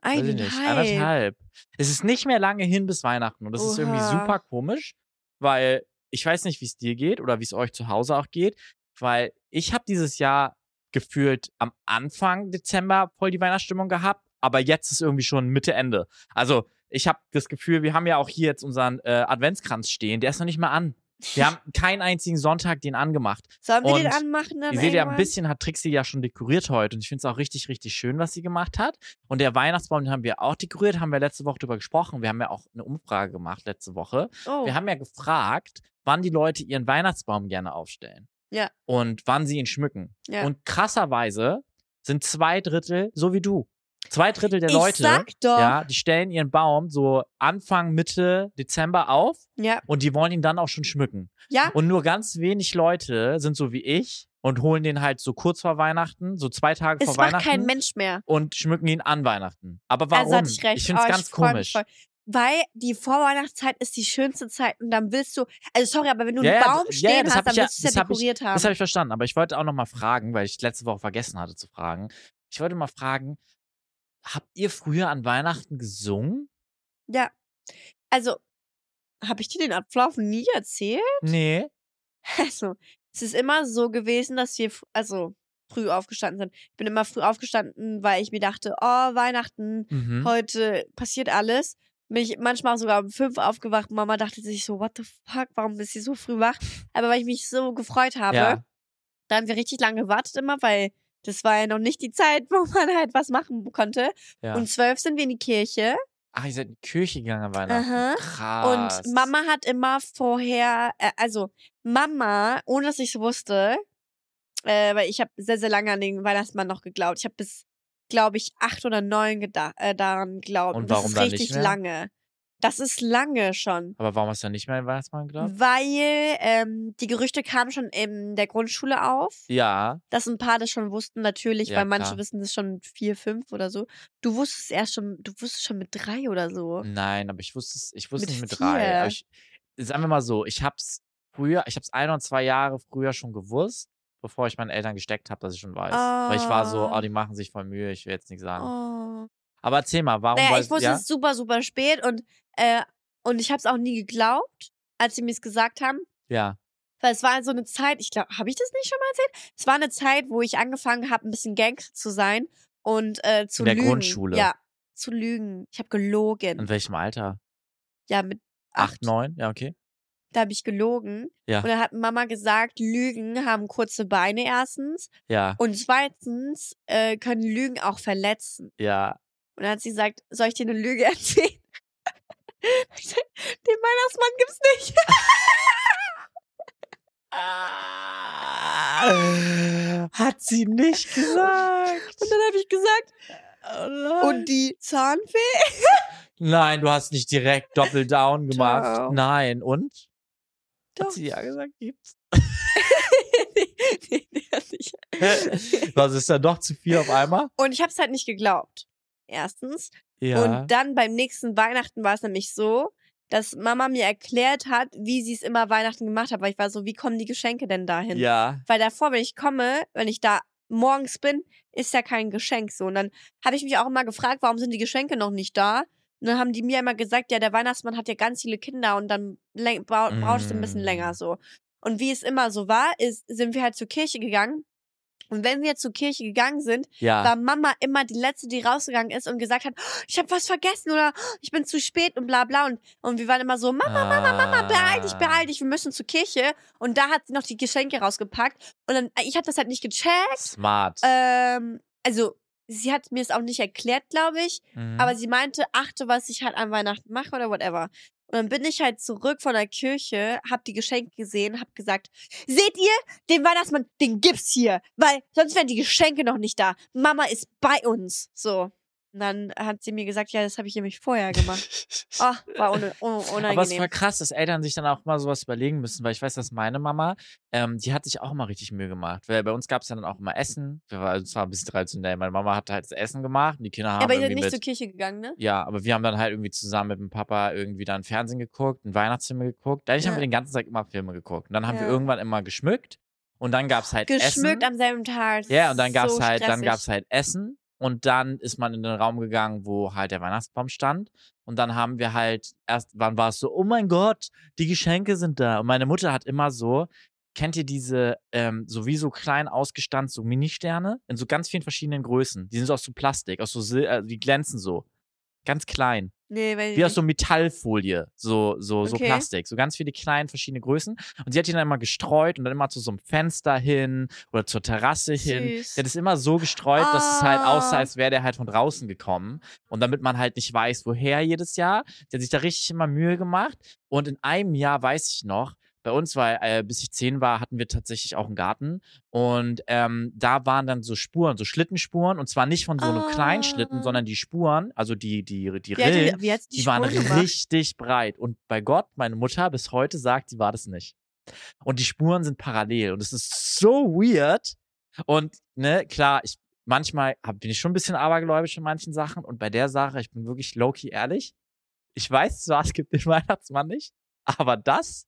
Nicht. Eineinhalb. Anderthalb. Es ist nicht mehr lange hin bis Weihnachten und das ist irgendwie Oha. super komisch, weil ich weiß nicht, wie es dir geht oder wie es euch zu Hause auch geht, weil ich habe dieses Jahr gefühlt am Anfang Dezember voll die Weihnachtsstimmung gehabt, aber jetzt ist irgendwie schon Mitte, Ende. Also, ich habe das Gefühl, wir haben ja auch hier jetzt unseren äh, Adventskranz stehen, der ist noch nicht mal an. Wir haben (laughs) keinen einzigen Sonntag den angemacht. Sollen wir den Und anmachen dann Ihr seht ja, ein bisschen hat Trixie ja schon dekoriert heute und ich finde es auch richtig, richtig schön, was sie gemacht hat. Und der Weihnachtsbaum, den haben wir auch dekoriert, haben wir letzte Woche drüber gesprochen. Wir haben ja auch eine Umfrage gemacht letzte Woche. Oh. Wir haben ja gefragt, wann die Leute ihren Weihnachtsbaum gerne aufstellen. Ja. Und wann sie ihn schmücken. Ja. Und krasserweise sind zwei Drittel so wie du. Zwei Drittel der ich Leute, ja, die stellen ihren Baum so Anfang, Mitte Dezember auf Ja. und die wollen ihn dann auch schon schmücken. Ja. Und nur ganz wenig Leute sind so wie ich und holen den halt so kurz vor Weihnachten, so zwei Tage Es vor macht Weihnachten kein Mensch mehr. und schmücken ihn an Weihnachten. Aber warum? Also ich recht. finde es Oh, ganz komisch. voll. Weil die Vorweihnachtszeit ist die schönste Zeit und dann willst du, also sorry, aber wenn du Ja, einen ja, Baum ja, ja, stehen das hast, dann ja- willst du es ja hab ich- dekoriert haben. Das habe ich verstanden, aber ich wollte auch noch mal fragen, weil ich letzte Woche vergessen hatte zu fragen. Ich wollte mal fragen, habt ihr früher an Weihnachten gesungen? ja. Also, habe ich dir den Ablauf nie erzählt? Nee. (laughs) Also, es ist immer so gewesen, dass wir, also, früh aufgestanden sind. Ich bin immer früh aufgestanden, weil ich mir dachte, oh, Weihnachten, Mhm. heute passiert alles. Bin ich manchmal sogar um fünf aufgewacht. Mama dachte sich so, what the fuck, warum ist sie so früh wach? Aber weil ich mich so gefreut habe, Ja. da haben wir richtig lange gewartet immer, weil das war ja noch nicht die Zeit, (laughs) wo man halt was machen konnte. ja. Und zwölf sind wir in die Kirche. Ach, ihr seid in die Kirche gegangen an Weihnachten. Aha. Krass. Und Mama hat immer vorher, äh, also Mama, ohne dass ich es wusste, äh, weil ich habe sehr, sehr lange an den Weihnachtsmann noch geglaubt. Ich habe bis, glaube ich, acht oder neun äh, daran geglaubt. Und das warum ist dann nicht richtig mehr? lange. Das ist lange schon. Aber warum hast du nicht mehr an den Weihnachtsmann geglaubt? Weil ähm, die Gerüchte kamen schon in der Grundschule auf, Ja. dass ein paar das schon wussten, natürlich, Ja, weil manche klar. wissen das schon vier, fünf oder so. Du wusstest erst schon, du wusstest schon mit drei oder so. Nein, aber ich wusste es, ich wusste Mit nicht mit drei. vier. Aber ich, sagen wir mal so, ich hab's früher, ich hab's ein oder zwei Jahre früher schon gewusst, bevor ich meinen Eltern gesteckt habe, dass ich schon weiß. Weil ich war so, Ah. oh, die machen sich voll Mühe, ich will jetzt nichts sagen. Oh. Aber erzähl mal, warum Naja, ich wusste ja? es super, super spät und, äh, und ich habe es auch nie geglaubt, als sie mir es gesagt haben. Ja. Weil es war so eine Zeit, ich glaube, habe ich das nicht schon mal erzählt? Es war eine Zeit, wo ich angefangen habe, ein bisschen Gangster zu sein und äh, zu In der lügen. Grundschule? Ja, zu lügen. Ich habe gelogen. In welchem Alter? ja, mit Acht, acht. neun? Ja, okay. Da habe ich gelogen. Ja. Und dann hat Mama gesagt, Lügen haben kurze Beine erstens. Ja, Und zweitens äh, können Lügen auch verletzen. ja. Und dann hat sie gesagt, soll ich dir eine Lüge (laughs) erzählen? Den Weihnachtsmann gibt's nicht. (laughs) Hat sie nicht gesagt. Und dann habe ich gesagt, Oh und die Zahnfee? Nein, du hast nicht direkt Doppel Down gemacht. Doch. Nein, und? Doch. Hat sie ja gesagt, gibt's. (laughs) nee, nee, nee, hat nicht. (laughs) Was ist da doch zu viel auf einmal? Und ich habe es halt nicht geglaubt. Erstens. Ja. Und dann beim nächsten Weihnachten war es nämlich so, dass Mama mir erklärt hat, wie sie es immer Weihnachten gemacht hat, weil ich war so, wie kommen die Geschenke denn dahin? ja. Weil davor, wenn ich komme, wenn ich da morgens bin, ist ja kein Geschenk so. Und dann habe ich mich auch immer gefragt, warum sind die Geschenke noch nicht da? Und dann haben die mir immer gesagt, ja, der Weihnachtsmann hat ja ganz viele Kinder und dann brauchst du ein bisschen Mm. länger so. Und wie es immer so war, ist, sind wir halt zur Kirche gegangen. Und wenn wir zur Kirche gegangen sind, Ja. war Mama immer die Letzte, die rausgegangen ist und gesagt hat, "Oh, ich habe was vergessen oder "Oh, ich bin zu spät und bla bla. Und, und wir waren immer so, Mama, Mama, Mama, beeil dich, beeil dich, wir müssen zur Kirche. Und da hat sie noch die Geschenke rausgepackt. Und dann, ich habe das halt nicht gecheckt. Smart. Ähm, also, sie hat mir es auch nicht erklärt, glaube ich. Mhm. Aber sie meinte, achte, was ich halt an Weihnachten mache oder whatever. Und dann bin ich halt zurück von der Kirche, hab die Geschenke gesehen, hab gesagt, seht ihr, den Weihnachtsmann, den gibt's hier, weil sonst wären die Geschenke noch nicht da. Mama ist bei uns. So. Und dann hat sie mir gesagt, ja, das habe ich nämlich vorher gemacht. Oh, (laughs) war un un Aber es unangenehm. war krass, dass Eltern sich dann auch mal sowas überlegen müssen, weil ich weiß, dass meine Mama, ähm, die hat sich auch immer richtig Mühe gemacht. Weil bei uns gab es dann auch immer Essen. Wir war, also es war ein bisschen traditionell. Meine Mama hat halt das Essen gemacht und die Kinder haben aber ihr seid nicht mit, zur Kirche gegangen, ne? Ja, aber wir haben dann halt irgendwie zusammen mit dem Papa irgendwie dann Fernsehen geguckt, einen Weihnachtsfilm geguckt. Eigentlich haben Ja. wir den ganzen Tag immer Filme geguckt. Und dann haben wir Ja. irgendwann immer geschmückt und dann gab es halt Geschmückt Essen. am selben Tag. Ja, und dann ist gab's so halt, dann stressig. gab's halt Essen und dann ist man in den Raum gegangen, wo halt der Weihnachtsbaum stand. Und dann haben wir halt erst, wann war es so, oh mein Gott, die Geschenke sind da. Und meine Mutter hat immer so, kennt ihr diese ähm, sowieso klein ausgestanzt, so Mini-Sterne in so ganz vielen verschiedenen Größen? Die sind so aus so Plastik, aus so Sil äh, die glänzen so. Ganz klein. Nee, weil Wie aus so Metallfolie, so, so, so Okay. Plastik, so ganz viele kleine verschiedene Größen. Und sie hat die dann immer gestreut und dann immer zu so einem Fenster hin oder zur Terrasse hin. Süß. Der hat es immer so gestreut, dass es halt Ah. aussah, als wäre der halt von draußen gekommen. Und damit man halt nicht weiß, woher jedes Jahr. Der hat sich da richtig immer Mühe gemacht. Und in einem Jahr weiß ich noch, bei uns war, äh, bis ich zehn war, hatten wir tatsächlich auch einen Garten. Und ähm, da waren dann so Spuren, so Schlittenspuren. Und zwar nicht von so einem kleinen Schlitten, Ah. sondern die Spuren, also die, die, die Rillen, die, die, die, waren gemacht? richtig breit. Und bei Gott, meine Mutter bis heute sagt, sie war das nicht. Und die Spuren sind parallel. Und es ist so weird. Und, ne, klar, ich, manchmal hab, bin ich schon ein bisschen abergläubisch in manchen Sachen. Und bei der Sache, ich bin wirklich low-key ehrlich. Ich weiß zwar, (laughs) es gibt den Weihnachtsmann nicht, aber das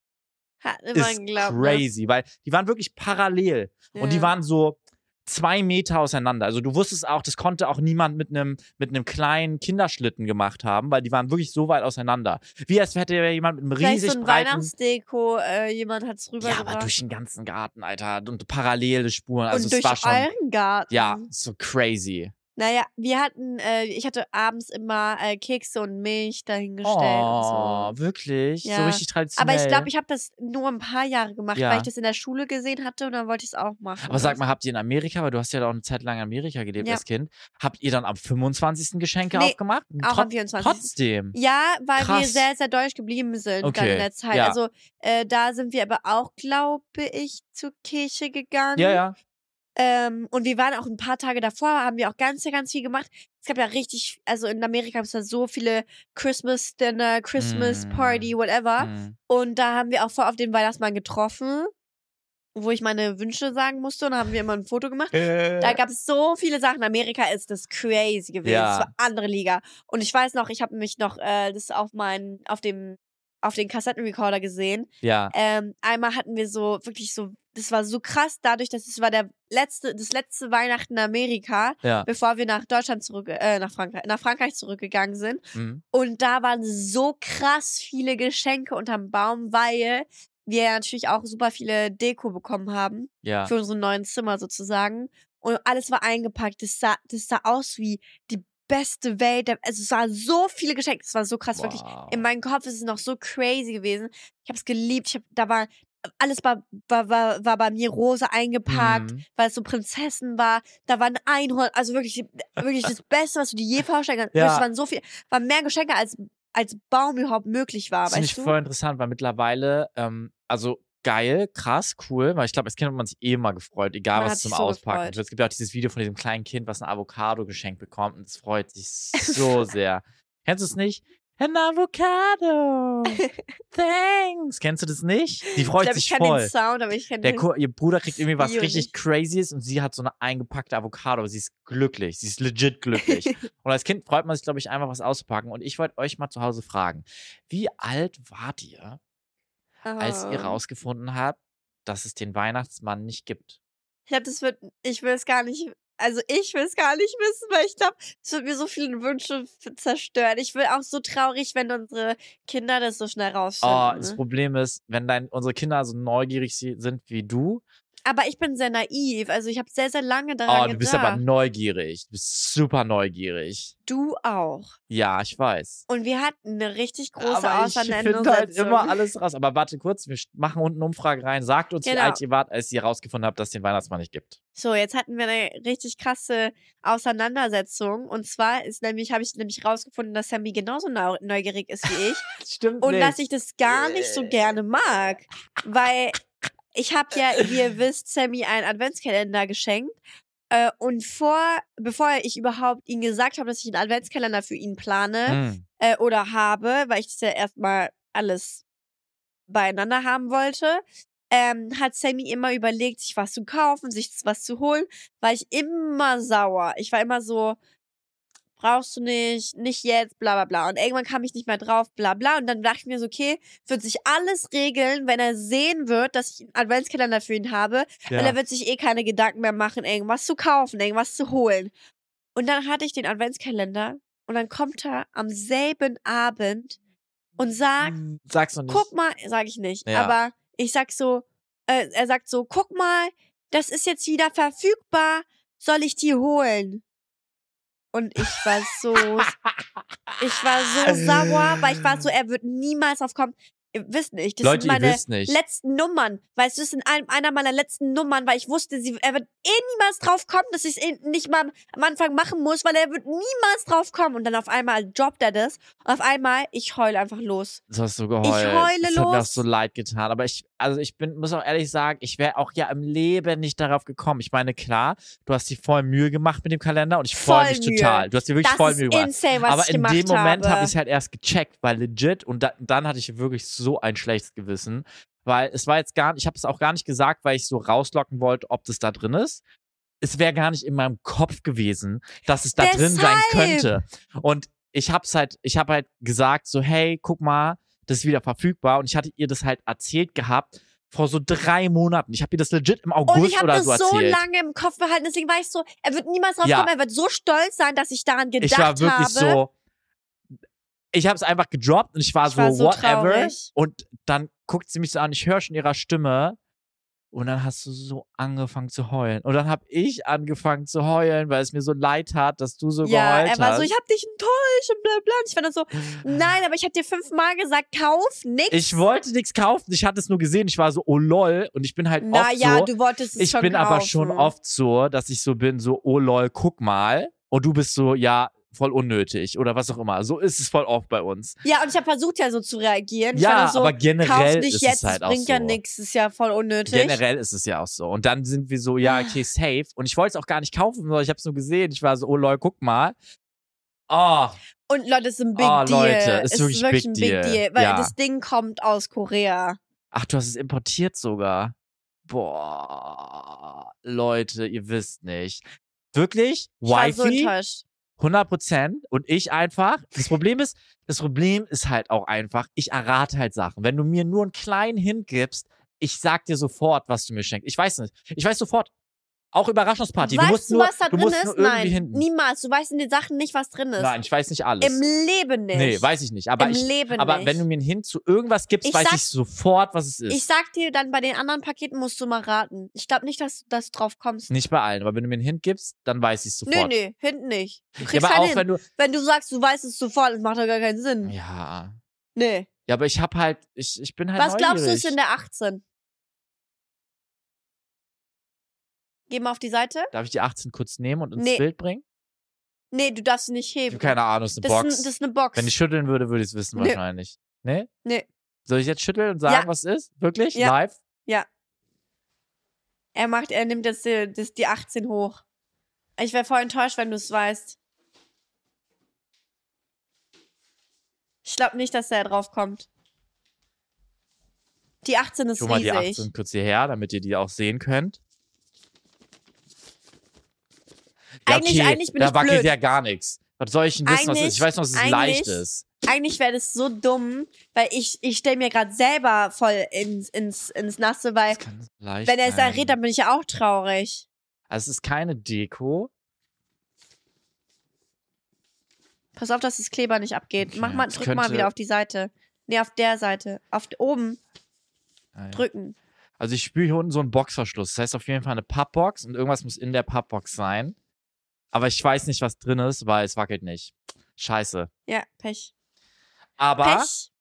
Hat ist geglaubt, ne? crazy, weil die waren wirklich parallel. Und die Ja. waren so zwei Meter auseinander. Also du wusstest auch, das konnte auch niemand mit einem mit einem kleinen Kinderschlitten gemacht haben, weil die waren wirklich so weit auseinander. Wie als hätte jemand mit einem Vielleicht riesig so ein breiten Weihnachtsdeko, äh, jemand hat's ja, rübergebracht. aber durch den ganzen Garten, Alter, und parallele Spuren. Also und es durch war schon euren Garten. ja so crazy. Naja, wir hatten, äh, ich hatte abends immer äh, Kekse und Milch dahingestellt und Oh, so. wirklich? So Ja. richtig traditionell. Aber ich glaube, ich habe das nur ein paar Jahre gemacht, Ja. weil ich das in der Schule gesehen hatte und dann wollte ich es auch machen. aber sag mal, habt ihr in Amerika, weil du hast ja auch eine Zeit lang in Amerika gelebt Ja. als Kind, habt ihr dann am 25. Geschenke Nee, aufgemacht? auch Trot- am 24.. Trotzdem. Ja, weil wir Krass. sehr, sehr deutsch geblieben sind dann Okay, in der Zeit. ja. Also äh, da sind wir aber auch, glaube ich, zur Kirche gegangen. Ja, ja. Ähm, und wir waren auch ein paar Tage davor, haben wir auch ganz, ganz viel gemacht. Es gab ja richtig, also in Amerika gibt es da so viele Christmas Dinner, Christmas Mm. Party, whatever. Hm. Und da haben wir auch vor auf den Weihnachtsmann getroffen, wo ich meine Wünsche sagen musste. Und da haben wir immer ein Foto gemacht. Da gab es so viele Sachen. Amerika ist das crazy gewesen. Ja. Das war andere Liga. Und ich weiß noch, ich habe mich noch äh, das auf meinen, auf dem, auf den Kassettenrecorder gesehen. ja. Ähm, einmal hatten wir so wirklich so, das war so krass, dadurch, dass es war der letzte, das letzte Weihnachten in Amerika, Ja. bevor wir nach Deutschland zurück, äh, nach Frankreich, nach Frankreich zurückgegangen sind. Mhm. Und da waren so krass viele Geschenke unterm Baum, weil wir natürlich auch super viele Deko bekommen haben Ja. für unsere neuen Zimmer sozusagen. Und alles war eingepackt. Das sah, das sah aus wie die beste Welt. Also es waren so viele Geschenke. Es war so krass, wirklich. Wow. In meinem Kopf ist es noch so crazy gewesen. Ich habe es geliebt. Ich hab, da war alles war, war, war, war bei mir rosa eingepackt, Mhm. weil es so Prinzessin war. Da war ein Einhorn, also wirklich, wirklich das Beste, was du dir je vorstellen kannst. Ja. Es waren so viel, waren mehr Geschenke als als Baum überhaupt möglich war, Das finde ich du? voll interessant, weil mittlerweile, ähm, also geil, krass, cool, weil ich glaube, als Kind hat man sich eh immer gefreut, egal Man was zum so Auspacken. gefreut. Es gibt ja auch dieses Video von diesem kleinen Kind, was ein Avocado geschenkt bekommt und es freut sich (laughs) so sehr. Kennst du es nicht? An Avocado. (laughs) Thanks. Kennst du das nicht? Die ich freut ich sich kenne voll. den Sound, aber ich kenne den. Ko ihr Bruder kriegt irgendwie was richtig nicht. Crazyes und sie hat so eine eingepackte Avocado, aber sie ist glücklich. Sie ist legit glücklich. (laughs) und als Kind freut man sich, glaube ich, einfach was auszupacken. Und ich wollte euch mal zu Hause fragen, wie alt wart ihr, als ihr Ah. rausgefunden habt, dass es den Weihnachtsmann nicht gibt? Ich glaube, das wird, ich will es gar nicht, also ich will es gar nicht wissen, weil ich glaube, es wird mir so viele Wünsche zerstören. Ich will auch so traurig, wenn unsere Kinder das so schnell Oh, rausfinden. das ne? Problem ist, wenn dein, unsere Kinder so neugierig si- sind wie du, Aber ich bin sehr naiv, also ich habe sehr, sehr lange daran oh, gedacht. du bist aber neugierig. Du bist super neugierig. Du auch. Ja, ich weiß. Und wir hatten eine richtig große aber ich finde Auseinandersetzung. halt immer alles raus. Aber warte kurz, wir machen unten eine Umfrage rein. Sagt uns, wie Genau. alt ihr wart, als ihr rausgefunden habt, dass es den Weihnachtsmann nicht gibt. So, jetzt hatten wir eine richtig krasse Auseinandersetzung. Und zwar ist nämlich, habe ich nämlich rausgefunden, dass Sammy genauso neu neugierig ist wie ich. (laughs) Stimmt und dass ich das gar nicht so gerne mag. Weil ich habe ja, wie ihr (laughs) wisst, Sammy einen Adventskalender geschenkt. Äh, und vor, bevor ich überhaupt ihm gesagt habe, dass ich einen Adventskalender für ihn plane Hm. äh, oder habe, weil ich das ja erstmal alles beieinander haben wollte, ähm, hat Sammy immer überlegt, sich was zu kaufen, sich was zu holen, war ich immer sauer. Ich war immer so, brauchst du nicht, nicht jetzt, bla bla bla. Und irgendwann kam ich nicht mehr drauf, bla bla. Und dann dachte ich mir so, okay, wird sich alles regeln, wenn er sehen wird, dass ich einen Adventskalender für ihn habe. Ja. Weil er wird sich eh keine Gedanken mehr machen, irgendwas zu kaufen, irgendwas zu holen. Und dann hatte ich den Adventskalender und dann kommt er am selben Abend und sagt, Hm, Sag's noch nicht. guck mal, sag ich nicht, Ja. aber ich sag so, äh, er sagt so, guck mal, das ist jetzt wieder verfügbar, soll ich die holen? Und ich war so, ich war so sauer, weil ich war so, er wird niemals drauf kommen. Ihr wisst nicht, das Leute, sind meine letzten Nummern. Weißt du, das sind ein, einer meiner letzten Nummern, weil ich wusste, sie, er wird eh niemals drauf kommen, dass ich es nicht mal am Anfang machen muss, weil er wird niemals drauf kommen. Und dann auf einmal droppt er das. Und auf einmal, ich heule einfach los. Du hast so geheult. heule das hat mir auch los. so leid getan. Aber ich, also ich bin, muss auch ehrlich sagen, ich wäre auch ja im Leben nicht darauf gekommen. Ich meine, klar, du hast dir voll Mühe gemacht mit dem Kalender und ich freue mich Mühe. total. Du hast dir wirklich Das voll Mühe gemacht. insane, was Aber ich in dem Moment habe. habe ich es halt erst gecheckt, weil legit und da, dann hatte ich wirklich so ein schlechtes Gewissen, weil es war jetzt gar ich habe es auch gar nicht gesagt, weil ich so rauslocken wollte, ob das da drin ist. Es wäre gar nicht in meinem Kopf gewesen, dass es da drin sein Deshalb. könnte. Und ich hab's halt, ich habe halt gesagt so, hey, guck mal, das ist wieder verfügbar. Und ich hatte ihr das halt erzählt gehabt vor so drei Monaten. Ich habe ihr das legit im Und August ich habe oder das so so erzählt. lange im Kopf behalten, deswegen war ich so, er wird niemals drauf Ja. kommen, er wird so stolz sein, dass ich daran gedacht ich war wirklich habe. so. Ich habe es einfach gedroppt und ich war Ich so, war so whatever. traurig. Und dann guckt sie mich so an, ich höre schon ihrer Stimme. Und dann hast du so angefangen zu heulen. Und dann habe ich angefangen zu heulen, weil es mir so leid hat, dass du so ja, geheult er war hast. so, ich hab dich enttäuscht und bla bla. Und ich war dann so, nein, aber ich hab dir fünfmal gesagt, kauf nix. ich wollte nichts kaufen, ich hatte es nur gesehen. Ich war so, oh lol. Und ich bin halt Na oft ja, so. du wolltest es ich bin kaufen. aber schon oft so, dass ich so bin, so, oh lol, guck mal. Und du bist so, ja, voll unnötig oder was auch immer. So ist es voll oft bei uns. Ja, und ich habe versucht ja so zu reagieren. Ja, so, aber generell nicht ist jetzt, es halt auch bringt so. ja nichts, ist ja voll unnötig. Generell ist es ja auch so. Und dann sind wir so, ja, okay, safe. Und ich wollte es auch gar nicht kaufen, sondern ich habe es nur gesehen. Ich war so, oh lol, guck mal. Oh, Und Leute, es ist ein Big Oh, Deal. Leute, ist es wirklich ist wirklich Big ein Big Deal. Deal, weil Ja. das Ding kommt aus Korea. ach, du hast es importiert sogar. Boah, Leute, ihr wisst nicht. Wirklich? Ich war so Wifi? enttäuscht. 100 Prozent und ich einfach. Das Problem ist, das Problem ist halt auch einfach, ich errate halt Sachen. Wenn du mir nur einen kleinen Hint gibst, ich sag dir sofort, was du mir schenkst. Ich weiß nicht. Ich weiß sofort. Auch Überraschungsparty. weißt du musst du, nur, was da drin ist? Nein, hinten. niemals. Du weißt in den Sachen nicht, was drin ist. Nein, ich weiß nicht alles. Im Leben nicht. Nee, weiß ich nicht. Aber, Im ich, Leben aber nicht. wenn du mir einen Hint zu irgendwas gibst, Ich weiß sag- ich sofort, was es ist. ich sag dir dann, bei den anderen Paketen musst du mal raten. Ich glaube nicht, dass du das drauf kommst. nicht bei allen, aber wenn du mir einen Hint gibst, dann weiß ich es sofort. nö, hinten nicht. Du Ja, kriegst aber keinen auch hin. wenn du. Wenn du sagst, du weißt es sofort, das macht doch gar keinen Sinn. Ja. Nee. Ja, aber ich hab halt, ich, ich bin halt Was glaubst du neugierig. ist in der 18? Geh mal auf die Seite. Darf ich die 18 kurz nehmen und ins Nee. Bild bringen? Nee, du darfst sie nicht Ich heben. habe keine Ahnung, ist eine das, Box. Ist das ist eine Box. Wenn ich schütteln würde, würde ich es wissen Nee. wahrscheinlich. Nee? Nee. Soll ich jetzt schütteln und sagen, Ja. was es ist? Wirklich? Ja. Live? er macht, er nimmt jetzt die, das, die 18 hoch. Ich wäre voll enttäuscht, wenn du es weißt. Ich glaube nicht, dass er drauf kommt. Die 18 ist Ich hol mal die riesig. 18 kurz hierher, damit ihr die auch sehen könnt. Ja, Eigentlich- okay, eigentlich bin da ich wackelt blöd. ja gar nichts. Was soll ich denn wissen, was es ist? Ich weiß noch, dass es leicht ist. Eigentlich wäre das so dumm, weil ich, ich stelle mir gerade selber voll ins, ins, ins Nasse, weil Das kann leicht wenn er es sein. errät, dann bin ich ja auch traurig. Also es ist keine Deko. Pass auf, dass das Kleber nicht abgeht. Okay, Mach mal, das drück mal könnte- wieder auf die Seite. Nee, auf der Seite. Auf oben Nein. drücken. Also ich spüre hier unten so einen Boxverschluss. Das heißt auf jeden Fall eine Pappbox und irgendwas muss in der Pappbox sein. Aber ich weiß nicht, was drin ist, weil es wackelt nicht. Scheiße. Ja, Pech. Aber Pech.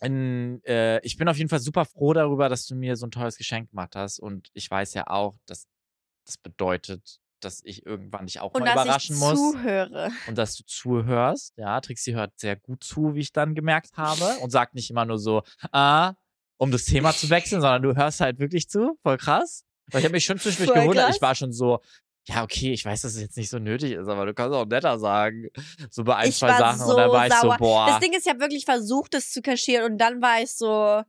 in, äh, ich bin auf jeden Fall super froh darüber, dass du mir so ein tolles Geschenk gemacht hast. Und ich weiß ja auch, dass das bedeutet, dass ich irgendwann dich auch Und mal dass überraschen ich muss. zuhöre. Und dass du zuhörst. Ja, Trixie hört sehr gut zu, wie ich dann gemerkt habe. Und sagt nicht immer nur so, ah, um das Thema zu wechseln, sondern du hörst halt wirklich zu. Voll krass. Weil ich habe mich schon (laughs) zwischendurch gewundert. Ich war schon so, ja, okay, ich weiß, dass es jetzt nicht so nötig ist, aber du kannst auch netter sagen. So bei ein, Ich zwei Sachen. so und dann war ich sauer. so, boah. Das Ding ist, ich habe wirklich versucht, das zu kaschieren und dann war ich so,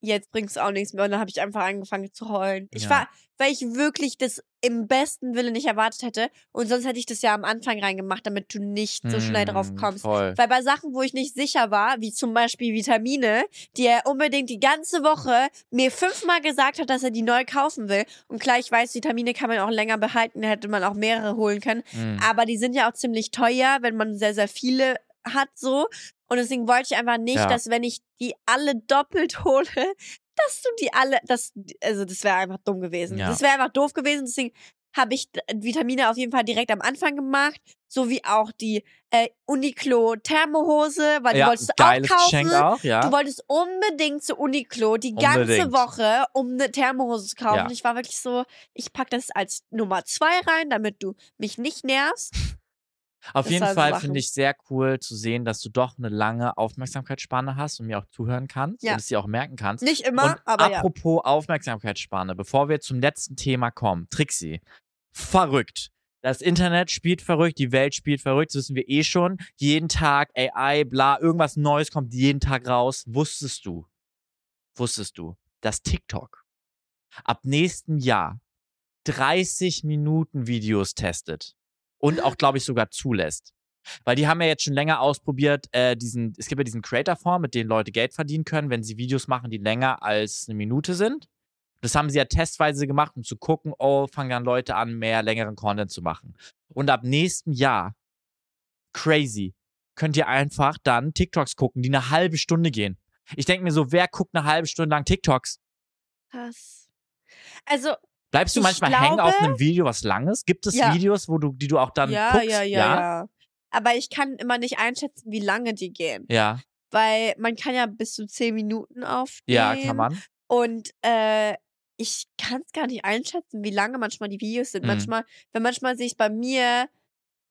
jetzt bringt's auch nichts mehr. Und dann habe ich einfach angefangen zu heulen. Ich Ja. war, weil ich wirklich das im besten Willen nicht erwartet hätte. Und sonst hätte ich das ja am Anfang reingemacht, damit du nicht so schnell drauf Mm, kommst. Voll. Weil bei Sachen, wo ich nicht sicher war, wie zum Beispiel Vitamine, die er unbedingt die ganze Woche mir fünfmal gesagt hat, dass er die neu kaufen will. Und klar, ich weiß, Vitamine kann man auch länger behalten, hätte man auch mehrere holen können. Mm. Aber die sind ja auch ziemlich teuer, wenn man sehr, sehr viele hat so. Und deswegen wollte ich einfach nicht, Ja. dass wenn ich die alle doppelt (laughs) hole, dass du die alle, das, also das wäre einfach dumm gewesen. Ja. Das wäre einfach doof gewesen, deswegen habe ich Vitamine auf jeden Fall direkt am Anfang gemacht, sowie auch die äh, Uniqlo Thermohose, weil die Ja, wolltest du auch kaufen. Geschenk auch, ja. Du wolltest unbedingt zu Uniqlo die ganze Unbedingt. Woche, um eine Thermohose zu kaufen. Ja. Ich war wirklich so, ich pack das als Nummer zwei rein, damit du mich nicht nervst. Auf Das jeden Fall finde ich sehr cool zu sehen, dass du doch eine lange Aufmerksamkeitsspanne hast und mir auch zuhören kannst Ja. und es dir auch merken kannst. Nicht immer, und aber ja. apropos Aufmerksamkeitsspanne, bevor wir zum letzten Thema kommen, Trixie, verrückt. Das Internet spielt verrückt, die Welt spielt verrückt, das wissen wir eh schon. Jeden Tag AI, bla, irgendwas Neues kommt jeden Tag raus. Wusstest du, wusstest du, dass TikTok ab nächsten Jahr 30 Minuten Videos testet und auch, glaube ich, sogar zulässt. Weil die haben ja jetzt schon länger ausprobiert, äh, diesen, es gibt ja diesen Creator-Form, mit dem Leute Geld verdienen können, wenn sie Videos machen, die länger als eine Minute sind. Das haben sie ja testweise gemacht, um zu gucken, oh, fangen dann Leute an, mehr längeren Content zu machen. Und ab nächstem Jahr, crazy, könnt ihr einfach dann TikToks gucken, die eine halbe Stunde gehen. Ich denke mir so, wer guckt eine halbe Stunde lang TikToks? Krass. Also, Bleibst du manchmal hängen glaube- auf einem Video, was lang ist? Gibt es Ja. Videos, wo du, die du auch dann ja, guckst? ja, ja, ja. Aber ich kann immer nicht einschätzen, wie lange die gehen. Ja, Weil man kann ja bis zu zehn Minuten aufnehmen. ja, kann man. Und äh, ich kann es gar nicht einschätzen, wie lange manchmal die Videos sind. Mhm. Manchmal, wenn manchmal sehe ich bei mir,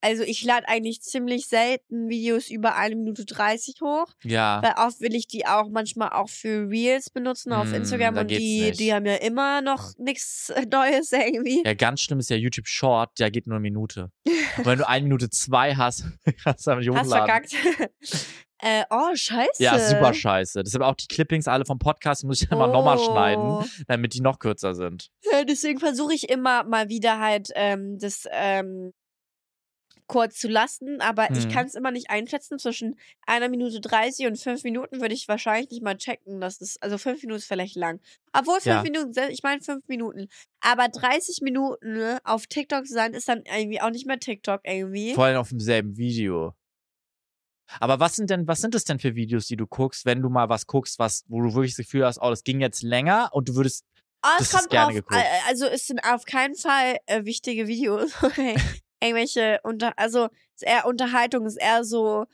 also ich lade eigentlich ziemlich selten Videos über eine Minute 30 hoch, Ja. weil oft will ich die auch manchmal auch für Reels benutzen auf Mm, Instagram und die, nicht. die haben ja immer noch nichts (laughs) Neues irgendwie. Ja, ganz schlimm ist ja YouTube Short, der geht nur eine Minute. Und wenn du eine Minute zwei hast, (laughs) kannst du damit nicht Hast hochladen. verkackt. (laughs) äh, oh, scheiße. Ja, super scheiße. Deshalb auch die Clippings alle vom Podcast, die muss ich dann mal nochmal schneiden, Oh. damit die noch kürzer sind. Ja, deswegen versuche ich immer mal wieder halt ähm, das ähm, kurz zu lassen, aber ich Mhm. kann es immer nicht einschätzen. Zwischen einer Minute 30 und fünf Minuten würde ich wahrscheinlich nicht mal checken. Das also fünf Minuten ist vielleicht lang. Obwohl fünf Ja. Minuten ich meine fünf Minuten. Aber 30 Minuten ne, auf TikTok zu sein, ist dann irgendwie auch nicht mehr TikTok irgendwie. Vor allem auf demselben Video. Aber was sind denn, was sind das denn für Videos, die du guckst, wenn du mal was guckst, was, wo du wirklich das Gefühl hast, oh, das ging jetzt länger und du würdest, Oh, Das es ist kommt gerne drauf, geguckt. äh, also es sind auf keinen Fall äh, wichtige Videos. (laughs) Irgendwelche, unter, also ist eher Unterhaltung, ist eher so,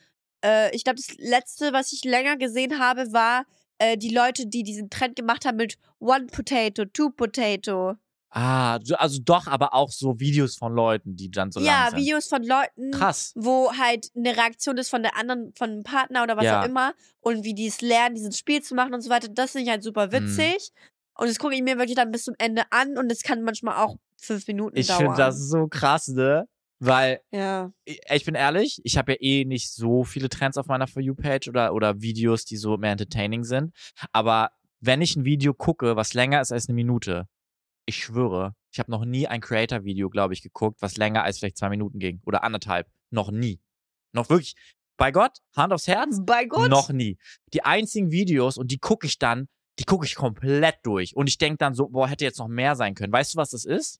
äh, ich glaube, das letzte, was ich länger gesehen habe, war äh, die Leute, die diesen Trend gemacht haben mit One Potato, Two Potato. ah, so- also doch, aber auch so Videos von Leuten, die dann so ja, lang sind. Videos von Leuten, Krass. wo halt eine Reaktion ist von der anderen, von einem Partner oder was Ja. auch immer und wie die es lernen, dieses Spiel zu machen und so weiter. Das finde ich halt super Mhm. witzig. Und das gucke ich mir wirklich dann bis zum Ende an und es kann manchmal auch fünf Minuten Ich dauern. finde das so krass, ne? Weil Ja. ich ich bin ehrlich, ich habe ja eh nicht so viele Trends auf meiner For You-Page oder, oder Videos, die so mehr entertaining sind. Aber wenn ich ein Video gucke, was länger ist als eine Minute, ich schwöre, ich habe noch nie ein Creator-Video, glaube ich, geguckt, was länger als vielleicht zwei Minuten ging. Oder anderthalb. Noch nie. Noch wirklich. Bei Gott, Hand aufs Herz, Bei Gott. noch nie. Die einzigen Videos, und die gucke ich dann, die gucke ich komplett durch. Und ich denke dann so, boah, hätte jetzt noch mehr sein können. Weißt du, was das ist?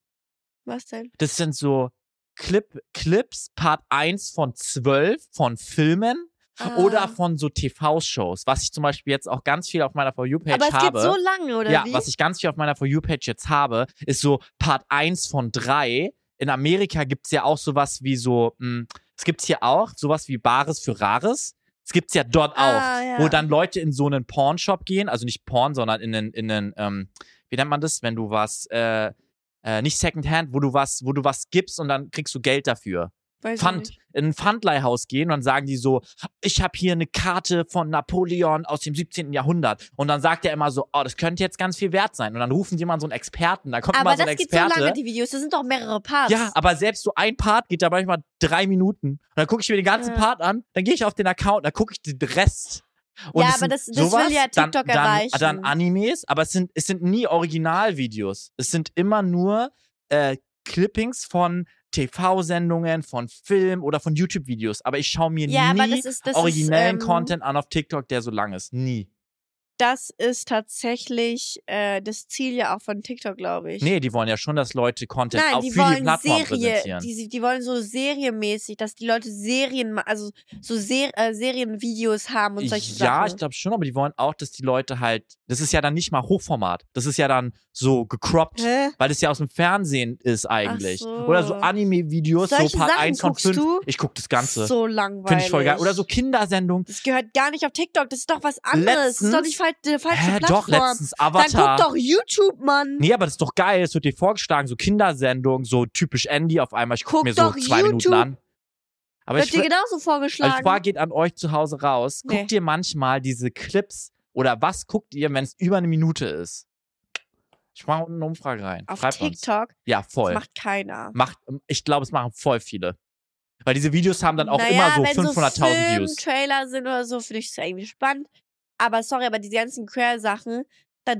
Was denn? Das sind so Clip, Clips, Part 1 von 12 von Filmen Ah. oder von so TV-Shows, was ich zum Beispiel jetzt auch ganz viel auf meiner For You-Page Aber es habe. geht so lange, oder ja, wie? was ich ganz viel auf meiner For You-Page jetzt habe, ist so Part 1 von 3. In Amerika gibt es ja auch sowas wie so, mh, es gibt hier auch sowas wie Bares für Rares. Es gibt's ja dort Ah, auch, ja. wo dann Leute in so einen Pornshop gehen, also nicht Porn, sondern in einen, in einen, ähm, wie nennt man das, wenn du was, äh, äh, nicht Secondhand, wo du was, wo du was gibst und dann kriegst du Geld dafür. Weiß ich Pfand, in ein Pfandleihhaus gehen und dann sagen die so, ich habe hier eine Karte von Napoleon aus dem 17. Jahrhundert. Und dann sagt er immer so, oh, das könnte jetzt ganz viel wert sein. Und dann rufen die mal so einen Experten, da kommt Aber immer so das ein geht so Experte. lange, die Videos. Das sind doch mehrere Parts. ja, aber selbst so ein Part geht da manchmal drei Minuten. Und dann gucke ich mir den ganzen Ja. Part an, dann gehe ich auf den Account, dann gucke ich den Rest. Und Ja, aber das- das will sowas, ja dann, TikTok dann, erreichen. Dann Animes, aber es sind, es sind nie Originalvideos. Es sind immer nur äh, Clippings von TV-Sendungen, von Film oder von YouTube-Videos. Aber ich schaue mir Ja, nie das ist, das originellen ist, ähm, Content an auf TikTok, der so lang ist. Nie. Das ist tatsächlich äh, das Ziel ja auch von TikTok, glaube ich. Nee, die wollen ja schon, dass Leute Content Nein, auch die für die wollen Plattform Serie, präsentieren. die, die wollen so serienmäßig, dass die Leute Serien, also so Ser äh, Serienvideos haben und solche ja, Sachen. ich glaube schon, aber die wollen auch, dass die Leute halt, das ist ja dann nicht mal Hochformat, das ist ja dann so gecroppt, Hä? weil das ja aus dem Fernsehen ist eigentlich. so. Oder so Anime-Videos, so Part Sachen 1 von guckst 5. du? Ich guck das Ganze. So langweilig. Finde ich voll geil. Oder so Kindersendungen. Das gehört gar nicht auf TikTok, das ist doch was anderes. das ist doch Letztens- nicht fal die falsche Hä, Plattform. doch, letztens Dann Avatar. guck doch YouTube, Mann. Nee, aber das ist doch geil. Es wird dir vorgeschlagen, so Kindersendungen, so typisch Andy auf einmal. Ich guck, Guck mir so zwei Minuten YouTube. an. Aber Wird ich, dir genauso also vorgeschlagen. die Frage geht an euch zu Hause raus. Nee. Guckt ihr manchmal diese Clips oder was guckt ihr, wenn es über eine Minute ist? Ich mache unten eine Umfrage rein. auf Schreibt uns. TikTok Ja, voll. das macht keiner. Macht, ich glaube, es machen voll viele. Weil diese Videos haben dann auch naja, immer so wenn 500.000 so Views. Trailer sind oder so, finde ich es irgendwie spannend. Aber sorry, aber diese ganzen Queer-Sachen, da,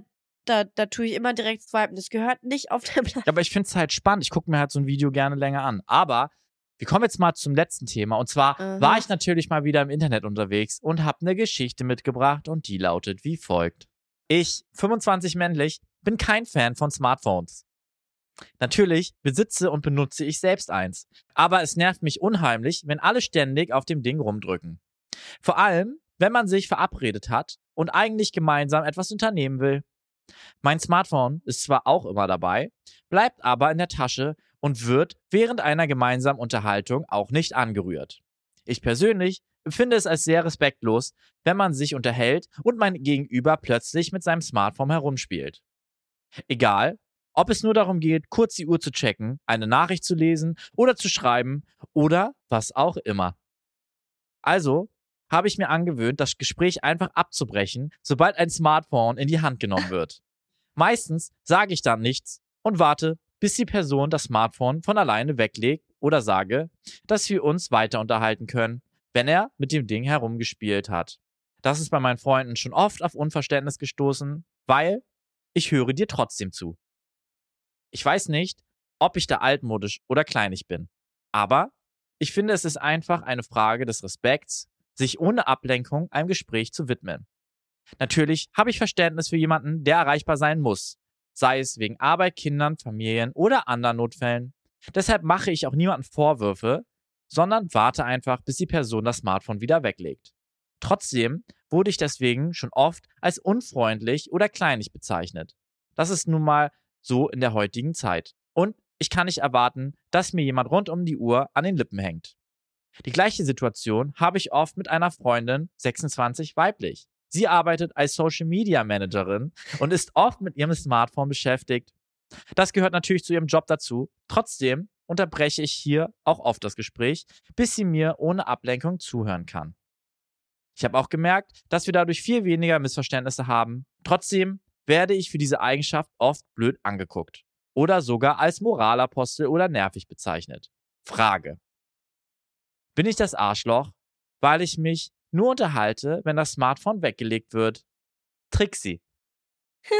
da, da tue ich immer direkt swipen. Das gehört nicht auf der Plattform. Ja, aber ich finde es halt spannend. Ich gucke mir halt so ein Video gerne länger an. Aber wir kommen jetzt mal zum letzten Thema. Und zwar Aha. war ich natürlich mal wieder im Internet unterwegs und habe eine Geschichte mitgebracht und die lautet wie folgt. Ich, 25 männlich, bin kein Fan von Smartphones. Natürlich besitze und benutze ich selbst eins. Aber es nervt mich unheimlich, wenn alle ständig auf dem Ding rumdrücken. Vor allem, wenn man sich verabredet hat und eigentlich gemeinsam etwas unternehmen will. Mein Smartphone ist zwar auch immer dabei, bleibt aber in der Tasche und wird während einer gemeinsamen Unterhaltung auch nicht angerührt. Ich persönlich empfinde es als sehr respektlos, wenn man sich unterhält und mein Gegenüber plötzlich mit seinem Smartphone herumspielt. Egal, ob es nur darum geht, kurz die Uhr zu checken, eine Nachricht zu lesen oder zu schreiben oder was auch immer. Also habe ich mir angewöhnt, das Gespräch einfach abzubrechen, sobald ein Smartphone in die Hand genommen (laughs) wird. Meistens sage ich dann nichts und warte, bis die Person das Smartphone von alleine weglegt oder sage, dass wir uns weiter unterhalten können, wenn er mit dem Ding herumgespielt hat. Das ist bei meinen Freunden schon oft auf Unverständnis gestoßen, weil ich höre dir trotzdem zu. Ich weiß nicht, ob ich da altmodisch oder kleinig bin, aber ich finde, es ist einfach eine Frage des Respekts, sich ohne Ablenkung einem Gespräch zu widmen. Natürlich habe ich Verständnis für jemanden, der erreichbar sein muss, sei es wegen Arbeit, Kindern, Familien oder anderen Notfällen. Deshalb mache ich auch niemandem Vorwürfe, sondern warte einfach, bis die Person das Smartphone wieder weglegt. Trotzdem wurde ich deswegen schon oft als unfreundlich oder kleinig bezeichnet. Das ist nun mal so in der heutigen Zeit. Und ich kann nicht erwarten, dass mir jemand rund um die Uhr an den Lippen hängt. Die gleiche Situation habe ich oft mit einer Freundin, 26 weiblich. Sie arbeitet als Social Media Managerin und ist oft mit ihrem Smartphone beschäftigt. Das gehört natürlich zu ihrem Job dazu. Trotzdem unterbreche ich hier auch oft das Gespräch, bis sie mir ohne Ablenkung zuhören kann. Ich habe auch gemerkt, dass wir dadurch viel weniger Missverständnisse haben. Trotzdem werde ich für diese Eigenschaft oft blöd angeguckt oder sogar als Moralapostel oder nervig bezeichnet. Frage. Bin ich das Arschloch, weil ich mich nur unterhalte, wenn das Smartphone weggelegt wird? Trixie. (laughs)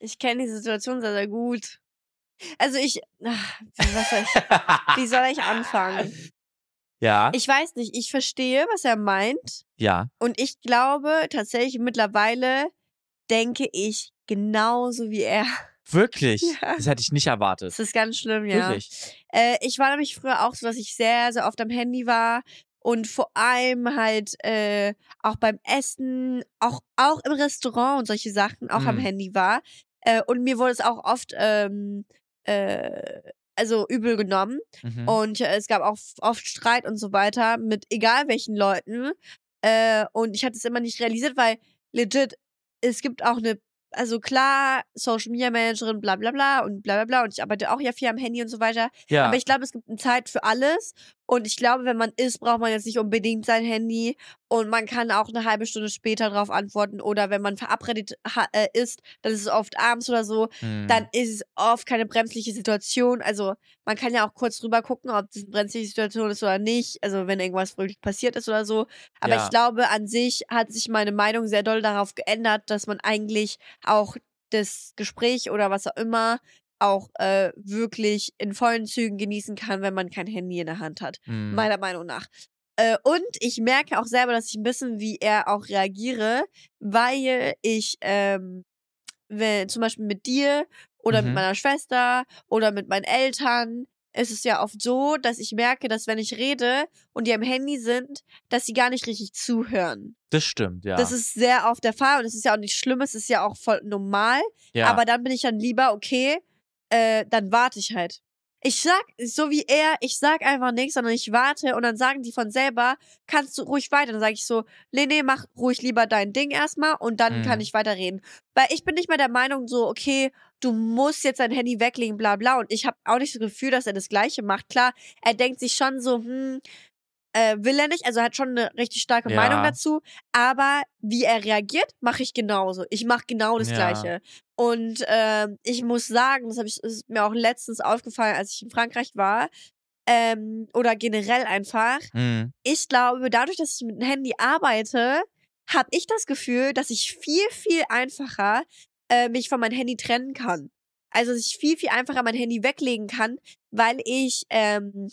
Ich kenne die Situation sehr, sehr gut. Also ich, ach, was soll ich, (laughs) wie soll ich anfangen? ja, Ich weiß nicht, ich verstehe, was er meint. ja. Und ich glaube tatsächlich mittlerweile denke ich genauso wie er. Wirklich? Ja. Das hätte ich nicht erwartet. Das ist ganz schlimm, ja. Wirklich. Äh, ich war nämlich früher auch so, dass ich sehr, sehr oft am Handy war und vor allem halt äh, auch beim Essen, auch, auch im Restaurant und solche Sachen auch am Mm. Handy war. Äh, und mir wurde es auch oft ähm, äh, also übel genommen. Mhm. Und äh, es gab auch oft Streit und so weiter mit egal welchen Leuten. Äh, und ich hatte es immer nicht realisiert, weil legit, es gibt auch eine, also klar, Social Media Managerin, bla bla bla und bla bla bla. Und ich arbeite auch ja viel am Handy und so weiter. ja. Aber ich glaube, es gibt eine Zeit für alles. Und ich glaube, wenn man isst, braucht man jetzt nicht unbedingt sein Handy. Und man kann auch eine halbe Stunde später darauf antworten. Oder wenn man verabredet äh, ist, das ist oft abends oder so, Hm. dann ist es oft keine bremsliche Situation. Also man kann ja auch kurz drüber gucken, ob das eine bremsliche Situation ist oder nicht. Also wenn irgendwas wirklich passiert ist oder so. Aber Ja. ich glaube, an sich hat sich meine Meinung sehr doll darauf geändert, dass man eigentlich auch das Gespräch oder was auch immer auch äh, wirklich in vollen Zügen genießen kann, wenn man kein Handy in der Hand hat. Hm. Meiner Meinung nach. Äh, und ich merke auch selber, dass ich ein bisschen wie er auch reagiere, weil ich ähm, wenn, zum Beispiel mit dir oder Mhm. mit meiner Schwester oder mit meinen Eltern ist es ja oft so, dass ich merke, dass wenn ich rede und die am Handy sind, dass sie gar nicht richtig zuhören. Das stimmt, ja. Das ist sehr oft der Fall und es ist ja auch nicht schlimm, es ist ja auch voll normal. ja. Aber dann bin ich dann lieber, okay, äh, dann warte ich halt. Ich sag, so wie er, ich sag einfach nichts, sondern ich warte und dann sagen die von selber, kannst du ruhig weiter. Dann sage ich so, nee, nee, mach ruhig lieber dein Ding erstmal und dann Mhm. kann ich weiterreden. Weil ich bin nicht mehr der Meinung so, okay, du musst jetzt dein Handy weglegen, bla bla. Und ich habe auch nicht das Gefühl, dass er das Gleiche macht. Klar, er denkt sich schon so, hm, äh, will er nicht, also er hat schon eine richtig starke Ja. Meinung dazu, aber wie er reagiert, mache ich genauso. Ich mache genau das Ja. Gleiche. Und ähm, ich muss sagen, das, hab ich, ist mir auch letztens aufgefallen, als ich in Frankreich war, ähm, oder generell einfach, Mhm. ich glaube, dadurch, dass ich mit dem Handy arbeite, habe ich das Gefühl, dass ich viel, viel einfacher äh, mich von meinem Handy trennen kann. Also, dass ich viel, viel einfacher mein Handy weglegen kann, weil ich ähm,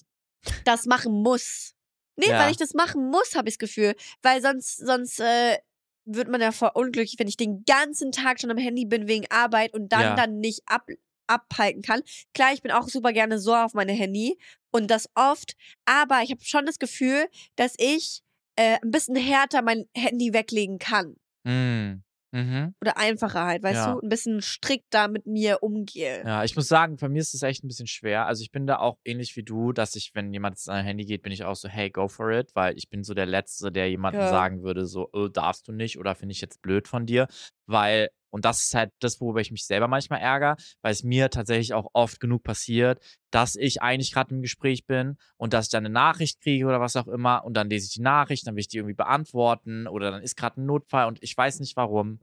das machen muss. Nee, Ja. weil ich das machen muss, habe ich das Gefühl. Weil sonst, sonst äh, wird man ja voll unglücklich, wenn ich den ganzen Tag schon am Handy bin wegen Arbeit und dann Ja. dann nicht ab, abhalten kann. Klar, ich bin auch super gerne so auf meine Handy und das oft, aber ich habe schon das Gefühl, dass ich äh, ein bisschen härter mein Handy weglegen kann. Mhm. Mhm. Oder einfacher halt, weißt Ja. du? Ein bisschen strikter mit mir umgehe. Ja, ich muss sagen, bei mir ist es echt ein bisschen schwer. Also ich bin da auch ähnlich wie du, dass ich, wenn jemand an sein Handy geht, bin ich auch so, hey, go for it, weil ich bin so der Letzte, der jemandem Ja. sagen würde, so, oh, darfst du nicht oder finde ich jetzt blöd von dir, weil, und das ist halt das, worüber ich mich selber manchmal ärgere, weil es mir tatsächlich auch oft genug passiert, dass ich eigentlich gerade im Gespräch bin und dass ich dann eine Nachricht kriege oder was auch immer und dann lese ich die Nachricht, dann will ich die irgendwie beantworten oder dann ist gerade ein Notfall und ich weiß nicht warum.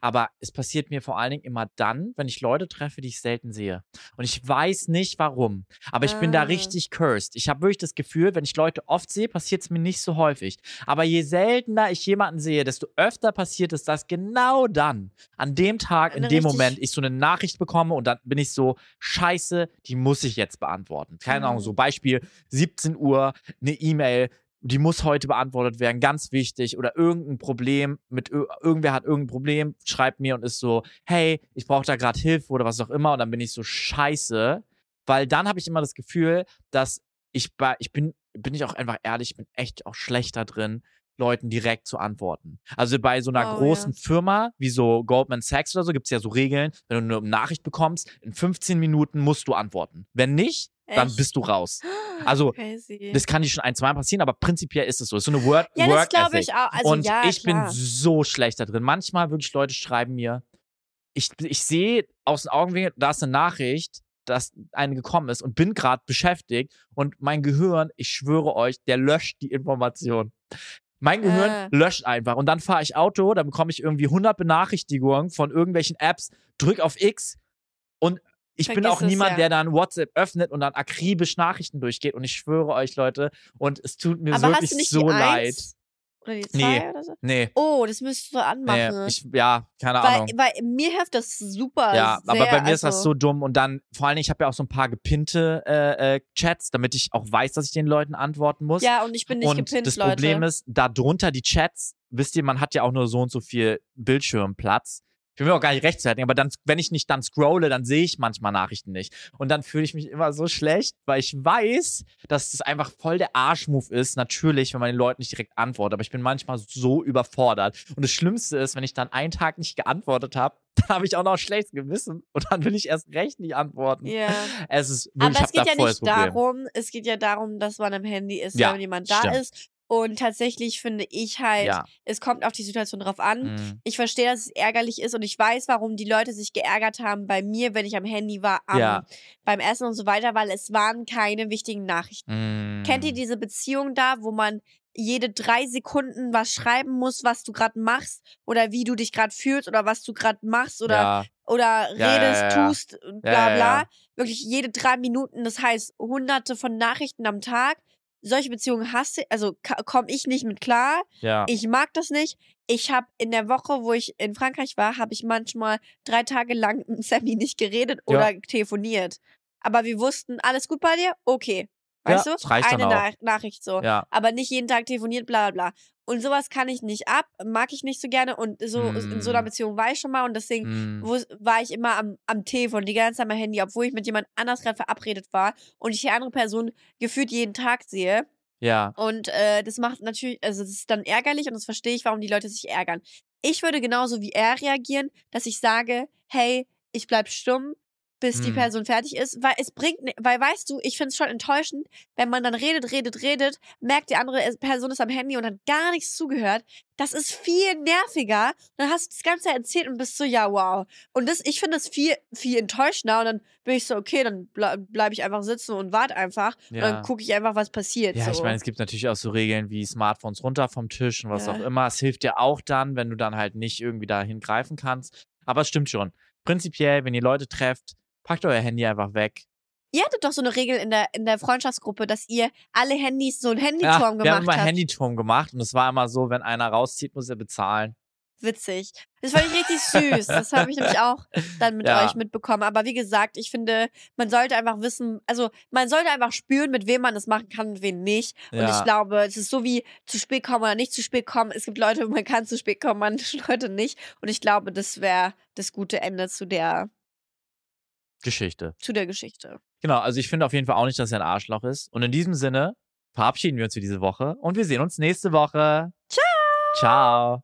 Aber es passiert mir vor allen Dingen immer dann, wenn ich Leute treffe, die ich selten sehe. Und ich weiß nicht warum. Aber ich bin da Ah. richtig cursed. Ich habe wirklich das Gefühl, wenn ich Leute oft sehe, passiert es mir nicht so häufig. Aber je seltener ich jemanden sehe, desto öfter passiert es, dass genau dann, an dem Tag, in dem Moment, ich so eine Nachricht bekomme und dann bin ich so, scheiße, die muss ich jetzt beantworten. Keine Ahnung, so Beispiel 17 Uhr, eine E-Mail, die muss heute beantwortet werden, ganz wichtig. Oder irgendein Problem mit ir- irgendwer hat irgendein Problem, schreibt mir und ist so, hey, ich brauche da gerade Hilfe oder was auch immer. Und dann bin ich so scheiße, weil dann habe ich immer das Gefühl, dass ich bei, ich bin, bin ich auch einfach ehrlich, ich bin echt auch schlechter drin, Leuten direkt zu antworten. Also bei so einer Oh, großen Firma wie so Goldman Sachs oder so gibt es ja so Regeln, wenn du eine Nachricht bekommst, in 15 Minuten musst du antworten. Wenn nicht, dann Echt? bist du raus. (gasps) Also, Crazy. Das kann dir schon ein, zweimal passieren, aber prinzipiell ist es so. Es ist so eine Word ja, Work glaube ich auch. Also, und ja, ich klar. bin so schlecht da drin. Manchmal wirklich Leute schreiben mir, ich, ich sehe aus den Augenwinkeln, da ist eine Nachricht, dass eine gekommen ist und bin gerade beschäftigt und mein Gehirn, ich schwöre euch, der löscht die Information. Mein Gehirn Ah. löscht einfach und dann fahre ich Auto, dann bekomme ich irgendwie 100 Benachrichtigungen von irgendwelchen Apps, drück auf X und ich bin Vergiss auch es, niemand, ja. der dann WhatsApp öffnet und dann akribisch Nachrichten durchgeht und ich schwöre euch, Leute, und es tut mir Aber wirklich so leid. Eins Oder die zwei Nee. oder so? Nee, Oh, das müsstest du nee, anmachen. ich, ja, keine weil, Ahnung. weil mir hilft das super. Ja, sehr, aber bei mir ist das also, so dumm und dann, vor allen Dingen, ich habe ja auch so ein paar gepinnte äh, äh, Chats, damit ich auch weiß, dass ich den Leuten antworten muss. Ja, und ich bin nicht und gepinnt, das Leute. Problem ist, da drunter die Chats, wisst ihr, man hat ja auch nur so und so viel Bildschirmplatz. Ich will mir auch gar nicht rechtfertigen, aber dann, wenn ich nicht dann scrolle, dann sehe ich manchmal Nachrichten nicht. Und dann fühle ich mich immer so schlecht, weil ich weiß, dass das einfach voll der Arschmove ist, natürlich, wenn man den Leuten nicht direkt antwortet. Aber ich bin manchmal so überfordert. Und das Schlimmste ist, wenn ich dann einen Tag nicht geantwortet habe, (laughs) dann habe ich auch noch ein schlechtes Gewissen. Und dann will ich erst recht nicht antworten. Ja. Es ist wirklich, Aber es geht ja nicht darum, es geht ja darum, dass man am Handy ist, Ja, wenn jemand da stimmt. ist. Und tatsächlich finde ich halt, Ja. es kommt auf die Situation drauf an. Mhm. Ich verstehe, dass es ärgerlich ist und ich weiß, warum die Leute sich geärgert haben bei mir, wenn ich am Handy war, am, Ja. beim Essen und so weiter, weil es waren keine wichtigen Nachrichten. Mhm. Kennt ihr diese Beziehung da, wo man jede drei Sekunden was schreiben muss, was du gerade machst oder wie du dich gerade fühlst oder was du gerade machst oder, ja. oder redest, Ja, ja, tust, bla bla. Wirklich jede drei Minuten, das heißt hunderte von Nachrichten am Tag. Solche Beziehungen hasse, also komme ich nicht mit klar. ja. Ich mag das nicht. Ich habe in der Woche, wo ich in Frankreich war, habe ich manchmal drei Tage lang mit Sammy nicht geredet Ja. oder telefoniert. Aber wir wussten, alles gut bei dir? Okay. Weißt ja, du? Eine dann auch. Nach Nachricht so. Ja. Aber nicht jeden Tag telefoniert, bla bla bla. Und sowas kann ich nicht ab, mag ich nicht so gerne. Und so in so einer Mm. Beziehung war ich schon mal und deswegen Hm. wo, war ich immer am, am Telefon, die ganze Zeit am Handy, obwohl ich mit jemand anders gerade verabredet war und ich die andere Person gefühlt jeden Tag sehe. Ja. Und äh, das macht natürlich, also das ist dann ärgerlich und das verstehe ich, warum die Leute sich ärgern. Ich würde genauso wie er reagieren, dass ich sage, hey, ich bleib stumm, bis die Hm. Person fertig ist, weil es bringt, weil weißt du, ich finde es schon enttäuschend, wenn man dann redet, redet, redet, merkt die andere Person ist am Handy und hat gar nichts zugehört. Das ist viel nerviger. Dann hast du das Ganze erzählt und bist so, ja, wow. Und das, ich finde das viel, viel enttäuschender und dann bin ich so, okay, dann ble bleibe ich einfach sitzen und warte einfach und Ja. dann gucke ich einfach, was passiert. Ja, so. ich meine, es gibt natürlich auch so Regeln wie Smartphones runter vom Tisch und was Ja. auch immer. Es hilft dir auch dann, wenn du dann halt nicht irgendwie dahin greifen kannst. Aber es stimmt schon. Prinzipiell, wenn ihr Leute trefft, packt euer Handy einfach weg. Ihr hattet doch so eine Regel in der, in der Freundschaftsgruppe, dass ihr alle Handys so einen Ja, Handyturm wir haben gemacht immer habt. Handyturm gemacht und es war immer so, wenn einer rauszieht, muss er bezahlen. Witzig. Das fand ich richtig süß. Das habe ich nämlich auch dann mit (laughs) Ja. euch mitbekommen. Aber wie gesagt, ich finde, man sollte einfach wissen, also man sollte einfach spüren, mit wem man das machen kann und wen nicht. Und ich Ja. glaube, es ist so wie zu spät kommen oder nicht zu spät kommen. Es gibt Leute, man kann zu spät kommen, (laughs) manche Leute nicht. Und ich glaube, das wäre das gute Ende zu der, Geschichte. zu der Geschichte. Genau, also ich finde auf jeden Fall auch nicht, dass er ein Arschloch ist. Und in diesem Sinne verabschieden wir uns für diese Woche und wir sehen uns nächste Woche. Ciao. Ciao.